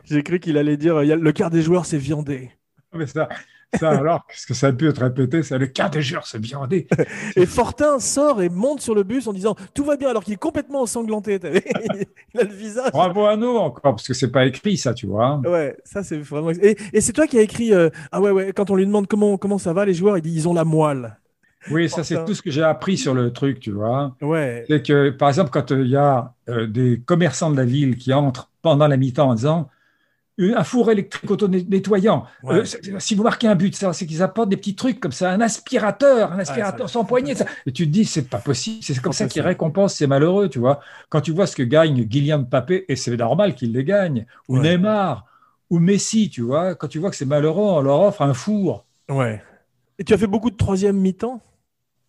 Speaker 1: J'ai cru qu'il allait dire le quart des joueurs c'est viandé.
Speaker 2: Mais ça, ça alors, qu'est-ce que ça a pu être répété? C'est le quart des joueurs c'est viandé.
Speaker 1: Et Fortin sort et monte sur le bus en disant tout va bien alors qu'il est complètement ensanglanté. il a le visage.
Speaker 2: Bravo à nous encore parce que c'est pas écrit ça, tu vois.
Speaker 1: Ouais, ça c'est vraiment. Et, et c'est toi qui as écrit euh, ah ouais ouais quand on lui demande comment comment ça va les joueurs il dit ils ont la moelle.
Speaker 2: Oui, ça c'est tout ce que j'ai appris sur le truc, tu vois.
Speaker 1: Ouais.
Speaker 2: C'est que, par exemple, quand il y a euh, des commerçants de la ville qui entrent pendant la mi-temps en disant un four électrique auto-nettoyant,
Speaker 1: Ouais.
Speaker 2: euh, si vous marquez un but, ça, c'est qu'ils apportent des petits trucs comme ça, un aspirateur, un aspirateur sans poignée. ça. Et tu te dis, c'est pas possible, c'est comme ça qu'ils récompensent ces malheureux, tu vois. Quand tu vois ce que gagne Guillaume Papé, et c'est normal qu'il les gagne, ou
Speaker 1: Ouais.
Speaker 2: Neymar, ou Messi, tu vois, quand tu vois que ces malheureux, on leur offre un four.
Speaker 1: Ouais. Et tu as fait beaucoup de troisième mi-temps?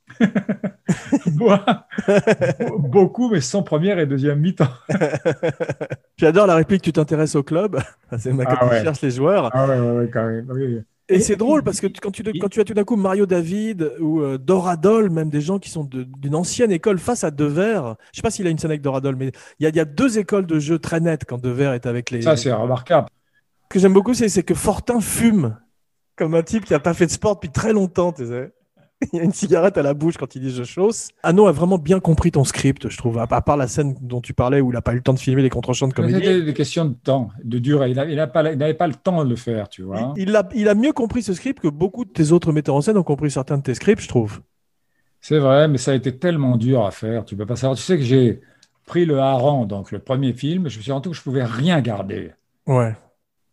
Speaker 2: Beaucoup, mais sans première et deuxième mi-temps.
Speaker 1: J'adore la réplique tu t'intéresses au club. c'est ma
Speaker 2: Ah ouais.
Speaker 1: tu cherches les joueurs.
Speaker 2: Ah ouais, ouais, ouais, quand même. oui.
Speaker 1: Et
Speaker 2: Et-
Speaker 1: c'est drôle parce que tu- quand tu, quand tu as tout d'un coup Mario David ou euh, Doradol, même des gens qui sont d'une ancienne école face à Devers. Je sais pas s'il a une scène avec Doradol, mais il y y a deux écoles de jeu très nettes quand Devers est avec les.
Speaker 2: Ça, c'est remarquable.
Speaker 1: Ce que j'aime beaucoup, c'est que Fortin fume comme un type qui a pas fait de sport depuis très longtemps. Tu sais. Il y a une cigarette à la bouche quand il dit je chausse. Anno a vraiment bien compris ton script, je trouve. À part la scène dont tu parlais où il n'a pas eu le temps de filmer les contre-champs de comédie.
Speaker 2: C'était des questions de temps, de durée. Il n'avait pas, le temps de le faire, tu vois.
Speaker 1: Il a, il a mieux compris ce script que beaucoup de tes autres metteurs en scène ont compris certains de tes scripts, je trouve.
Speaker 2: C'est vrai, mais ça a été tellement dur à faire. Tu peux pas savoir. Tu sais que j'ai pris le hareng, donc le premier film. Je me suis rendu compte que je pouvais rien garder.
Speaker 1: Ouais.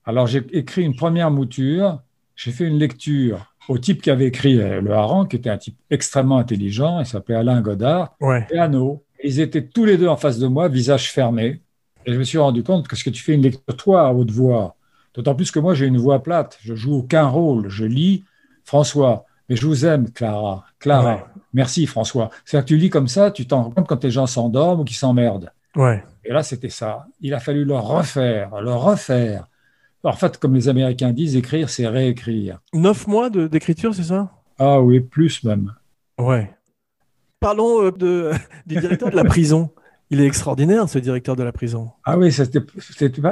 Speaker 2: Alors j'ai écrit une première mouture. J'ai fait une lecture au type qui avait écrit euh, le hareng, qui était un type extrêmement intelligent. Il s'appelait Alain Godard.
Speaker 1: Ouais.
Speaker 2: et Anno. Ils étaient tous les deux en face de moi, visage fermé. Et je me suis rendu compte que ce que tu fais une lecture, toi, à haute voix, d'autant plus que moi, j'ai une voix plate. Je joue aucun rôle. Je lis François. Mais je vous aime, Clara. Clara.
Speaker 1: Ouais.
Speaker 2: Merci, François. C'est-à-dire que tu lis comme ça, tu t'en rends compte quand les gens s'endorment ou qu'ils s'emmerdent.
Speaker 1: Ouais.
Speaker 2: Et là, c'était ça. Il a fallu le refaire, le refaire. En fait, comme les Américains disent, écrire, c'est réécrire.
Speaker 1: Neuf mois de- d'écriture, c'est ça?
Speaker 2: Ah oui, plus même.
Speaker 1: Ouais. Parlons euh, de, du directeur de la prison. Il est extraordinaire, ce directeur de la prison.
Speaker 2: Ah oui, c'était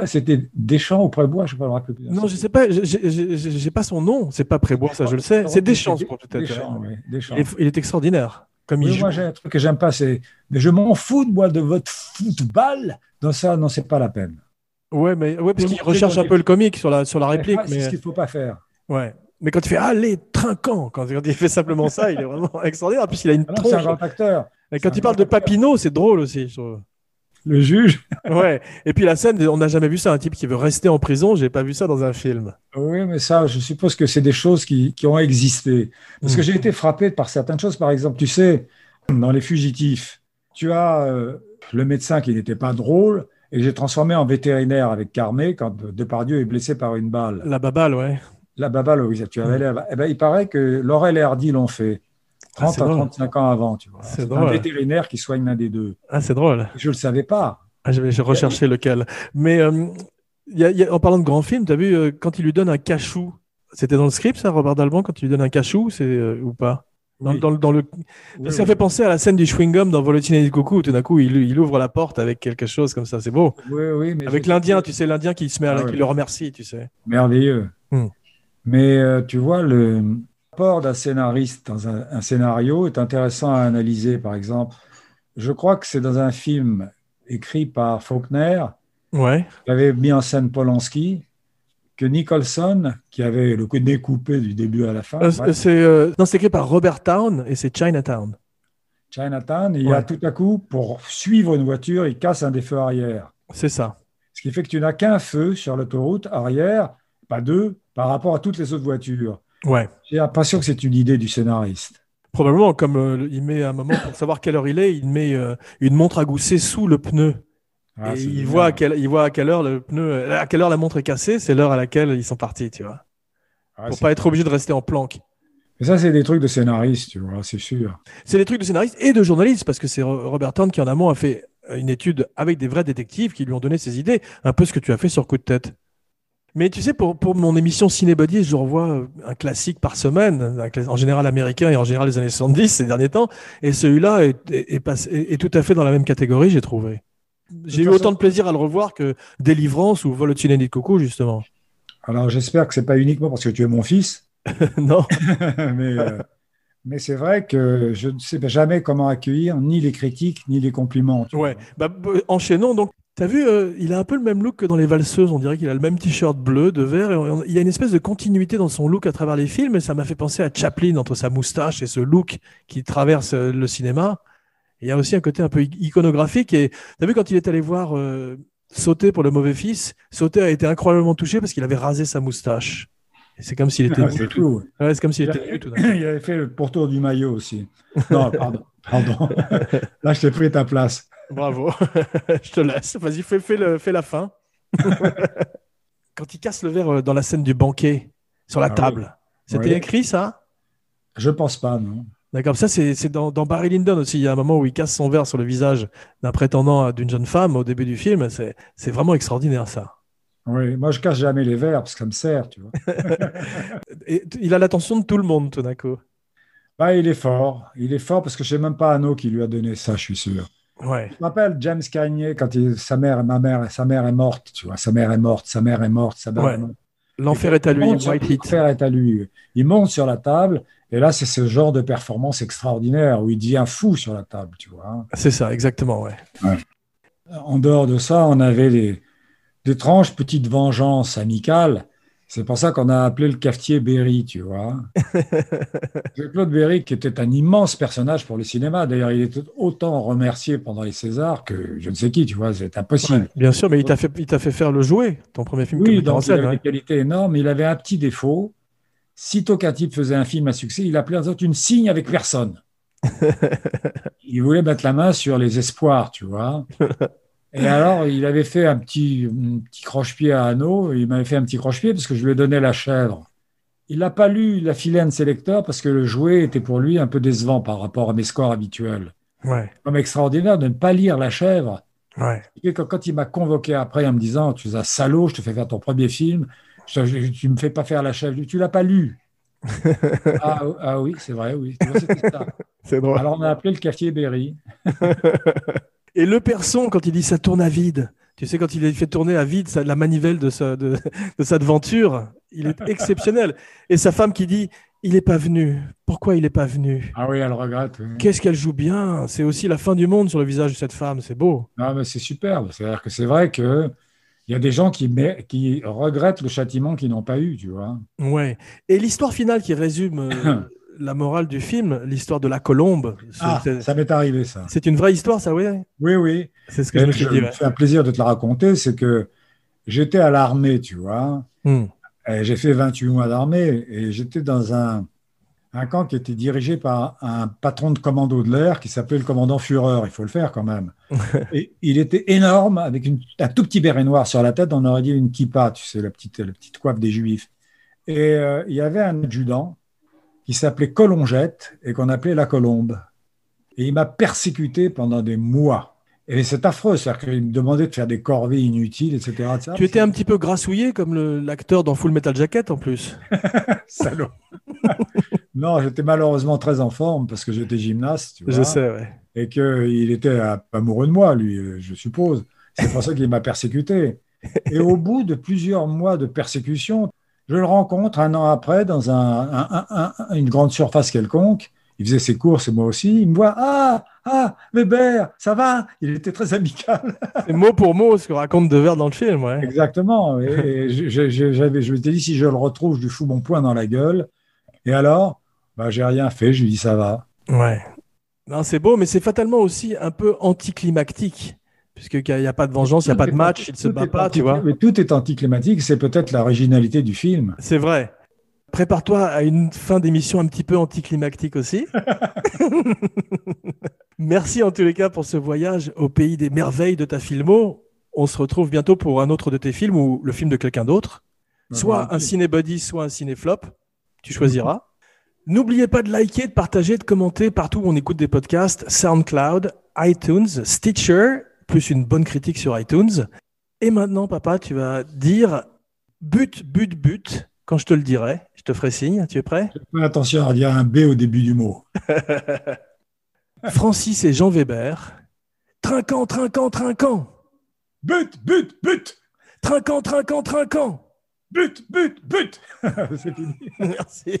Speaker 2: c'était Deschamps ou Prébois, je ne sais pas me rappeler plus.
Speaker 1: Non, je sais pas, j'ai- j'ai pas son nom. C'est pas Prébois, ça je le sais. C'est Deschamps, je peut-être.
Speaker 2: Deschamps, oui, Deschamps.
Speaker 1: Il est, il est extraordinaire. Comme
Speaker 2: Oui, moi, j'ai un truc que j'aime pas, c'est. Mais je m'en fous, moi, de votre football. Dans ça, non, c'est pas la peine.
Speaker 1: Ouais, mais ouais, parce qu'il recherche un peu le comique sur la, sur la réplique.
Speaker 2: C'est
Speaker 1: Mais,
Speaker 2: ce qu'il faut pas faire.
Speaker 1: ouais. mais quand il fait Allez, trinquant, quand il fait simplement ça, il est vraiment extraordinaire. En plus, il a une
Speaker 2: Ah c'est un grand acteur.
Speaker 1: Et quand il parle de Papineau, c'est drôle aussi. je trouve.
Speaker 2: Le juge.
Speaker 1: Ouais. Et puis la scène, on n'a jamais vu ça. Un type qui veut rester en prison, j'ai pas vu ça dans un film.
Speaker 2: Oui, mais ça, je suppose que c'est des choses qui, qui ont existé. Parce que
Speaker 1: Mm.
Speaker 2: j'ai été frappé par certaines choses. Par exemple, tu sais, dans Les Fugitifs, tu as euh, le médecin qui n'était pas drôle et j'ai transformé en vétérinaire avec Carmé quand Depardieu est blessé par une balle.
Speaker 1: La baballe, ouais.
Speaker 2: La baballe, oui, tu avais l'air- Eh ben, il paraît que Laurel et Hardy l'ont fait.
Speaker 1: Ah,
Speaker 2: 30
Speaker 1: c'est
Speaker 2: à
Speaker 1: drôle.
Speaker 2: 35 ans avant, tu vois.
Speaker 1: C'est
Speaker 2: un vétérinaire qui soigne l'un des deux.
Speaker 1: Ah, c'est drôle.
Speaker 2: Je ne le savais pas.
Speaker 1: Ah, recherché lequel. Mais euh, y a- il y a- en parlant de grand film, tu as vu euh, quand il lui donne un cachou C'était dans le script, ça, Robert Dalban, quand il lui donne un cachou, c'est euh, ou pas? Dans,
Speaker 2: Oui.
Speaker 1: dans le- dans le...
Speaker 2: Oui,
Speaker 1: Ça
Speaker 2: oui.
Speaker 1: fait penser à la scène du chewing-gum dans Volotine et Coucou. Tout d'un coup, il, il ouvre la porte avec quelque chose comme ça. C'est beau.
Speaker 2: Oui, oui, mais
Speaker 1: Avec l'Indien, tu sais, l'Indien qui se met à la-
Speaker 2: Ah
Speaker 1: qui le remercie, tu sais.
Speaker 2: Merveilleux.
Speaker 1: Hmm.
Speaker 2: Mais euh, tu vois, le rapport d'un scénariste dans un, scénario est intéressant à analyser. Par exemple, je crois que c'est dans un film écrit par Faulkner,
Speaker 1: ouais.
Speaker 2: qui avait mis en scène Polanski, que Nicholson, qui avait le nez coupé du début à la fin.
Speaker 1: Euh, c'est non, c'est écrit par Robert Town et c'est Chinatown.
Speaker 2: Chinatown, il y a tout à coup, pour suivre une voiture, il casse un des feux arrière.
Speaker 1: C'est ça.
Speaker 2: Ce qui fait que tu n'as qu'un feu sur l'autoroute arrière, pas deux, par rapport à toutes les autres voitures.
Speaker 1: Ouais.
Speaker 2: J'ai l'impression que c'est une idée du scénariste.
Speaker 1: Probablement, comme euh, il met un moment pour savoir quelle heure il est, il met euh, une montre à gousset sous le pneu. Ah, et il voit, à quelle, il voit à quelle heure le pneu, à quelle heure la montre est cassée, c'est l'heure à laquelle ils sont partis, tu vois. Ah, pour pas être obligé de rester en planque.
Speaker 2: Mais ça, c'est des trucs de scénariste, tu vois, c'est sûr.
Speaker 1: C'est des trucs de scénariste et de journaliste, parce que c'est Robert Town qui en amont a fait une étude avec des vrais détectives qui lui ont donné ses idées, un peu ce que tu as fait sur Coup de tête. Mais tu sais, pour, pour mon émission Cinébody, je revois un classique par semaine, en général américain et en général les années 70 ces derniers temps. Et celui-là est, est, tout à fait dans la même catégorie, j'ai trouvé. J'ai eu autant de plaisir à le revoir que Délivrance ou Vol de Coco, justement.
Speaker 2: Alors j'espère que c'est pas uniquement parce que tu es mon fils.
Speaker 1: non.
Speaker 2: mais, euh, mais c'est vrai que je ne sais jamais comment accueillir ni les critiques ni les compliments.
Speaker 1: Ouais. Bah, enchaînons donc. T'as vu, euh, il a un peu le même look que dans Les Valseuses. On dirait qu'il a le même t-shirt bleu, de vert. Et il y a une espèce de continuité dans son look à travers les films. Et ça m'a fait penser à Chaplin entre sa moustache et ce look qui traverse euh, le cinéma. Il y a aussi un côté un peu iconographique. Et t'as vu quand il est allé voir Sauter pour le mauvais fils, Sauter a été incroyablement touché parce qu'il avait rasé sa moustache. C'est comme s'il était.
Speaker 2: c'est tout.
Speaker 1: c'est comme s'il était
Speaker 2: tout Il avait fait le pourtour du maillot aussi. Non, pardon. pardon. Là, je t'ai pris ta place.
Speaker 1: Bravo. je te laisse. Vas-y, fais, fais, le, fais la fin. Quand il casse le verre euh, dans la scène du banquet, sur la ah table, c'était écrit ça?
Speaker 2: Je pense pas, non.
Speaker 1: D'accord, ça c'est dans, dans, Barry Lyndon aussi. Il y a un moment où il casse son verre sur le visage d'un prétendant d'une jeune femme au début du film. C'est vraiment extraordinaire ça.
Speaker 2: Oui, moi je casse jamais les verres parce que ça me sert, tu vois.
Speaker 1: Et il a l'attention de tout le monde, Tonako.
Speaker 2: Bah, il est fort. Il est fort parce que je sais même pas Anno qui lui a donné ça, je suis sûr.
Speaker 1: Ouais.
Speaker 2: Je m'appelle James Cagney quand sa mère, ma mère, sa mère est morte, tu vois. Sa mère est morte, sa mère est morte, sa mère
Speaker 1: L'enfer est à lui,
Speaker 2: L'enfer est à lui. Il monte sur la table et là, c'est ce genre de performance extraordinaire où il devient fou sur la table, tu vois.
Speaker 1: C'est ça, exactement, ouais.
Speaker 2: ouais. En dehors de ça, on avait d'étranges petites vengeances amicales. C'est pour ça qu'on a appelé le cafetier Berry, tu vois. Claude Berry, qui était un immense personnage pour le cinéma. D'ailleurs, il était autant remercié pendant les Césars que je ne sais qui, tu vois, c'est impossible.
Speaker 1: bien sûr, mais il t'a fait, il fait faire le jouet, ton premier film.
Speaker 2: Oui, donc il avait des qualités énormes. Il avait un petit défaut. Sitôt qu'un type faisait un film à succès, il appelait les autres une signe avec personne. il voulait mettre la main sur les espoirs, tu vois. Et alors, il avait fait un petit, petit croche-pied à Anneau. Il m'avait fait un petit croche-pied parce que je lui ai donné la chèvre. Il n'a pas lu la de ses lecteurs parce que le jouet était pour lui un peu décevant par rapport à mes scores habituels.
Speaker 1: Ouais.
Speaker 2: Comme extraordinaire de ne pas lire la chèvre.
Speaker 1: Ouais.
Speaker 2: Et quand, il m'a convoqué après en me disant Tu es un salaud, je te fais faire ton premier film, tu ne me fais pas faire la chèvre, tu l'as pas lu. ah, ah, oui, c'est vrai, oui.
Speaker 1: C'est drôle.
Speaker 2: Alors on a appelé le café Berry.
Speaker 1: Et le person, quand il dit ça tourne à vide, tu sais, quand il fait tourner à vide la manivelle de sa, de, sa devanture, il est exceptionnel. Et sa femme qui dit il n'est pas venu. Pourquoi il n'est pas venu?
Speaker 2: Ah oui, elle regrette.
Speaker 1: Qu'est-ce qu'elle joue bien? C'est aussi la fin du monde sur le visage de cette femme. C'est beau.
Speaker 2: Non, mais c'est superbe. C'est-à-dire que c'est vrai que il y a des gens qui, qui regrettent le châtiment qu'ils n'ont pas eu, tu vois.
Speaker 1: Ouais. Et l'histoire finale qui résume euh, la morale du film, l'histoire de la colombe.
Speaker 2: Ah, ça m'est arrivé, ça.
Speaker 1: C'est une vraie histoire, ça, oui
Speaker 2: Oui, oui.
Speaker 1: C'est ce que je me suis dit.
Speaker 2: fait un plaisir de te la raconter. C'est que j'étais à l'armée, tu vois.
Speaker 1: Hmm.
Speaker 2: J'ai fait 28 mois d'armée et j'étais dans un, un camp qui était dirigé par un patron de commando de l'air qui s'appelait le commandant Führer. Il faut le faire quand même. et il était énorme, avec un tout petit béret noir sur la tête. On aurait dit une kippa, tu sais, la petite, la petite coiffe des juifs. Et euh, il y avait un adjudant qui s'appelait Colongette et qu'on appelait la Colombe. Et il m'a persécuté pendant des mois. Et c'est affreux, c'est-à-dire qu'il me demandait de faire des corvées inutiles, etc.
Speaker 1: Tu étais un petit peu grassouillé comme l'acteur dans Full Metal Jacket en plus.
Speaker 2: Salaud. non, j'étais malheureusement très en forme parce que j'étais gymnaste. Tu vois,
Speaker 1: je sais, ouais.
Speaker 2: Et qu'il était amoureux de moi, lui, je suppose. C'est pour ça qu'il m'a persécuté. Et au bout de plusieurs mois de persécution, Je le rencontre un an après dans une grande surface quelconque. Il faisait ses courses et moi aussi. Il me voit Ah, ah, Weber, ça va? Il était très amical.
Speaker 1: C'est mot pour mot ce que raconte De Verre dans le film. Ouais.
Speaker 2: Exactement. Et, je, je m'étais dit Si je le retrouve, je lui fous mon poing dans la gueule. Et alors? Bah, J'ai rien fait. Je lui dis Ça va.
Speaker 1: Ouais. Non, c'est beau, mais c'est fatalement aussi un peu anticlimactique puisqu'il n'y a pas de vengeance, il n'y a pas de match, il ne se bat pas, tu vois.
Speaker 2: Mais tout est anticlimatique, c'est peut-être l'originalité du film.
Speaker 1: C'est vrai. Prépare-toi à une fin d'émission un petit peu anticlimactique aussi. Merci en tous les cas pour ce voyage au pays des merveilles de ta filmo. On se retrouve bientôt pour un autre de tes films ou le film de quelqu'un d'autre. Soit un ciné-buddy, soit un ciné-flop. Tu choisiras. N'oubliez pas de liker, de partager, de commenter partout où on écoute des podcasts, SoundCloud, iTunes, Stitcher plus une bonne critique sur iTunes. Et maintenant, papa, tu vas dire but, but, but. Quand je te le dirai, je te ferai signe. Tu es prêt?
Speaker 2: Fais attention à dire un B au début du mot.
Speaker 1: Francis et Jean Weber. Trinquant, trinquant, trinquant.
Speaker 2: But, but, but.
Speaker 1: Trinquant, trinquant, trinquant.
Speaker 2: But, but, but. C'est fini.
Speaker 1: Merci.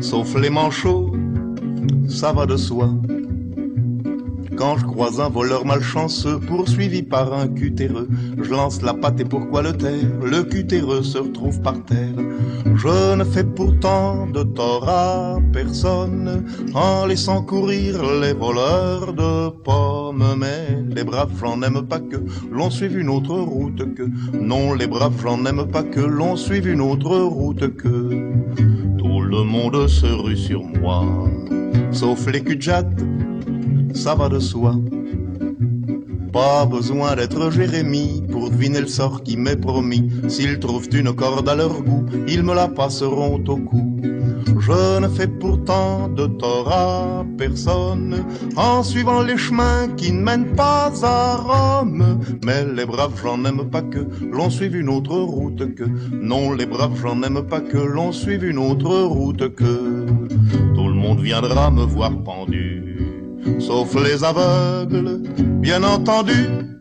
Speaker 5: sauf les manchots ça va de soi. Quand je croise un voleur malchanceux poursuivi par un cutéreux, je lance la patte et pourquoi le taire? Le cutéreux se retrouve par terre. Je ne fais pourtant de tort à personne en laissant courir les voleurs de pommes. Mais les braves, j'en aime pas que l'on suive une autre route que. Non, les braves, j'en aime pas que l'on suive une autre route que. Le monde se rue sur moi sauf les cul ça va de soi. Pas besoin d'être Jérémie pour deviner le sort qui m'est promis. S'ils trouvent une corde à leur goût, ils me la passeront au cou. Je ne fais pourtant de tort à personne en suivant les chemins qui ne mènent pas à Rome. Mais les braves, j'en aime pas que l'on suive une autre route que. Non, les braves, j'en aime pas que l'on suive une autre route que. Tout le monde viendra me voir pendu, sauf les aveugles, bien entendu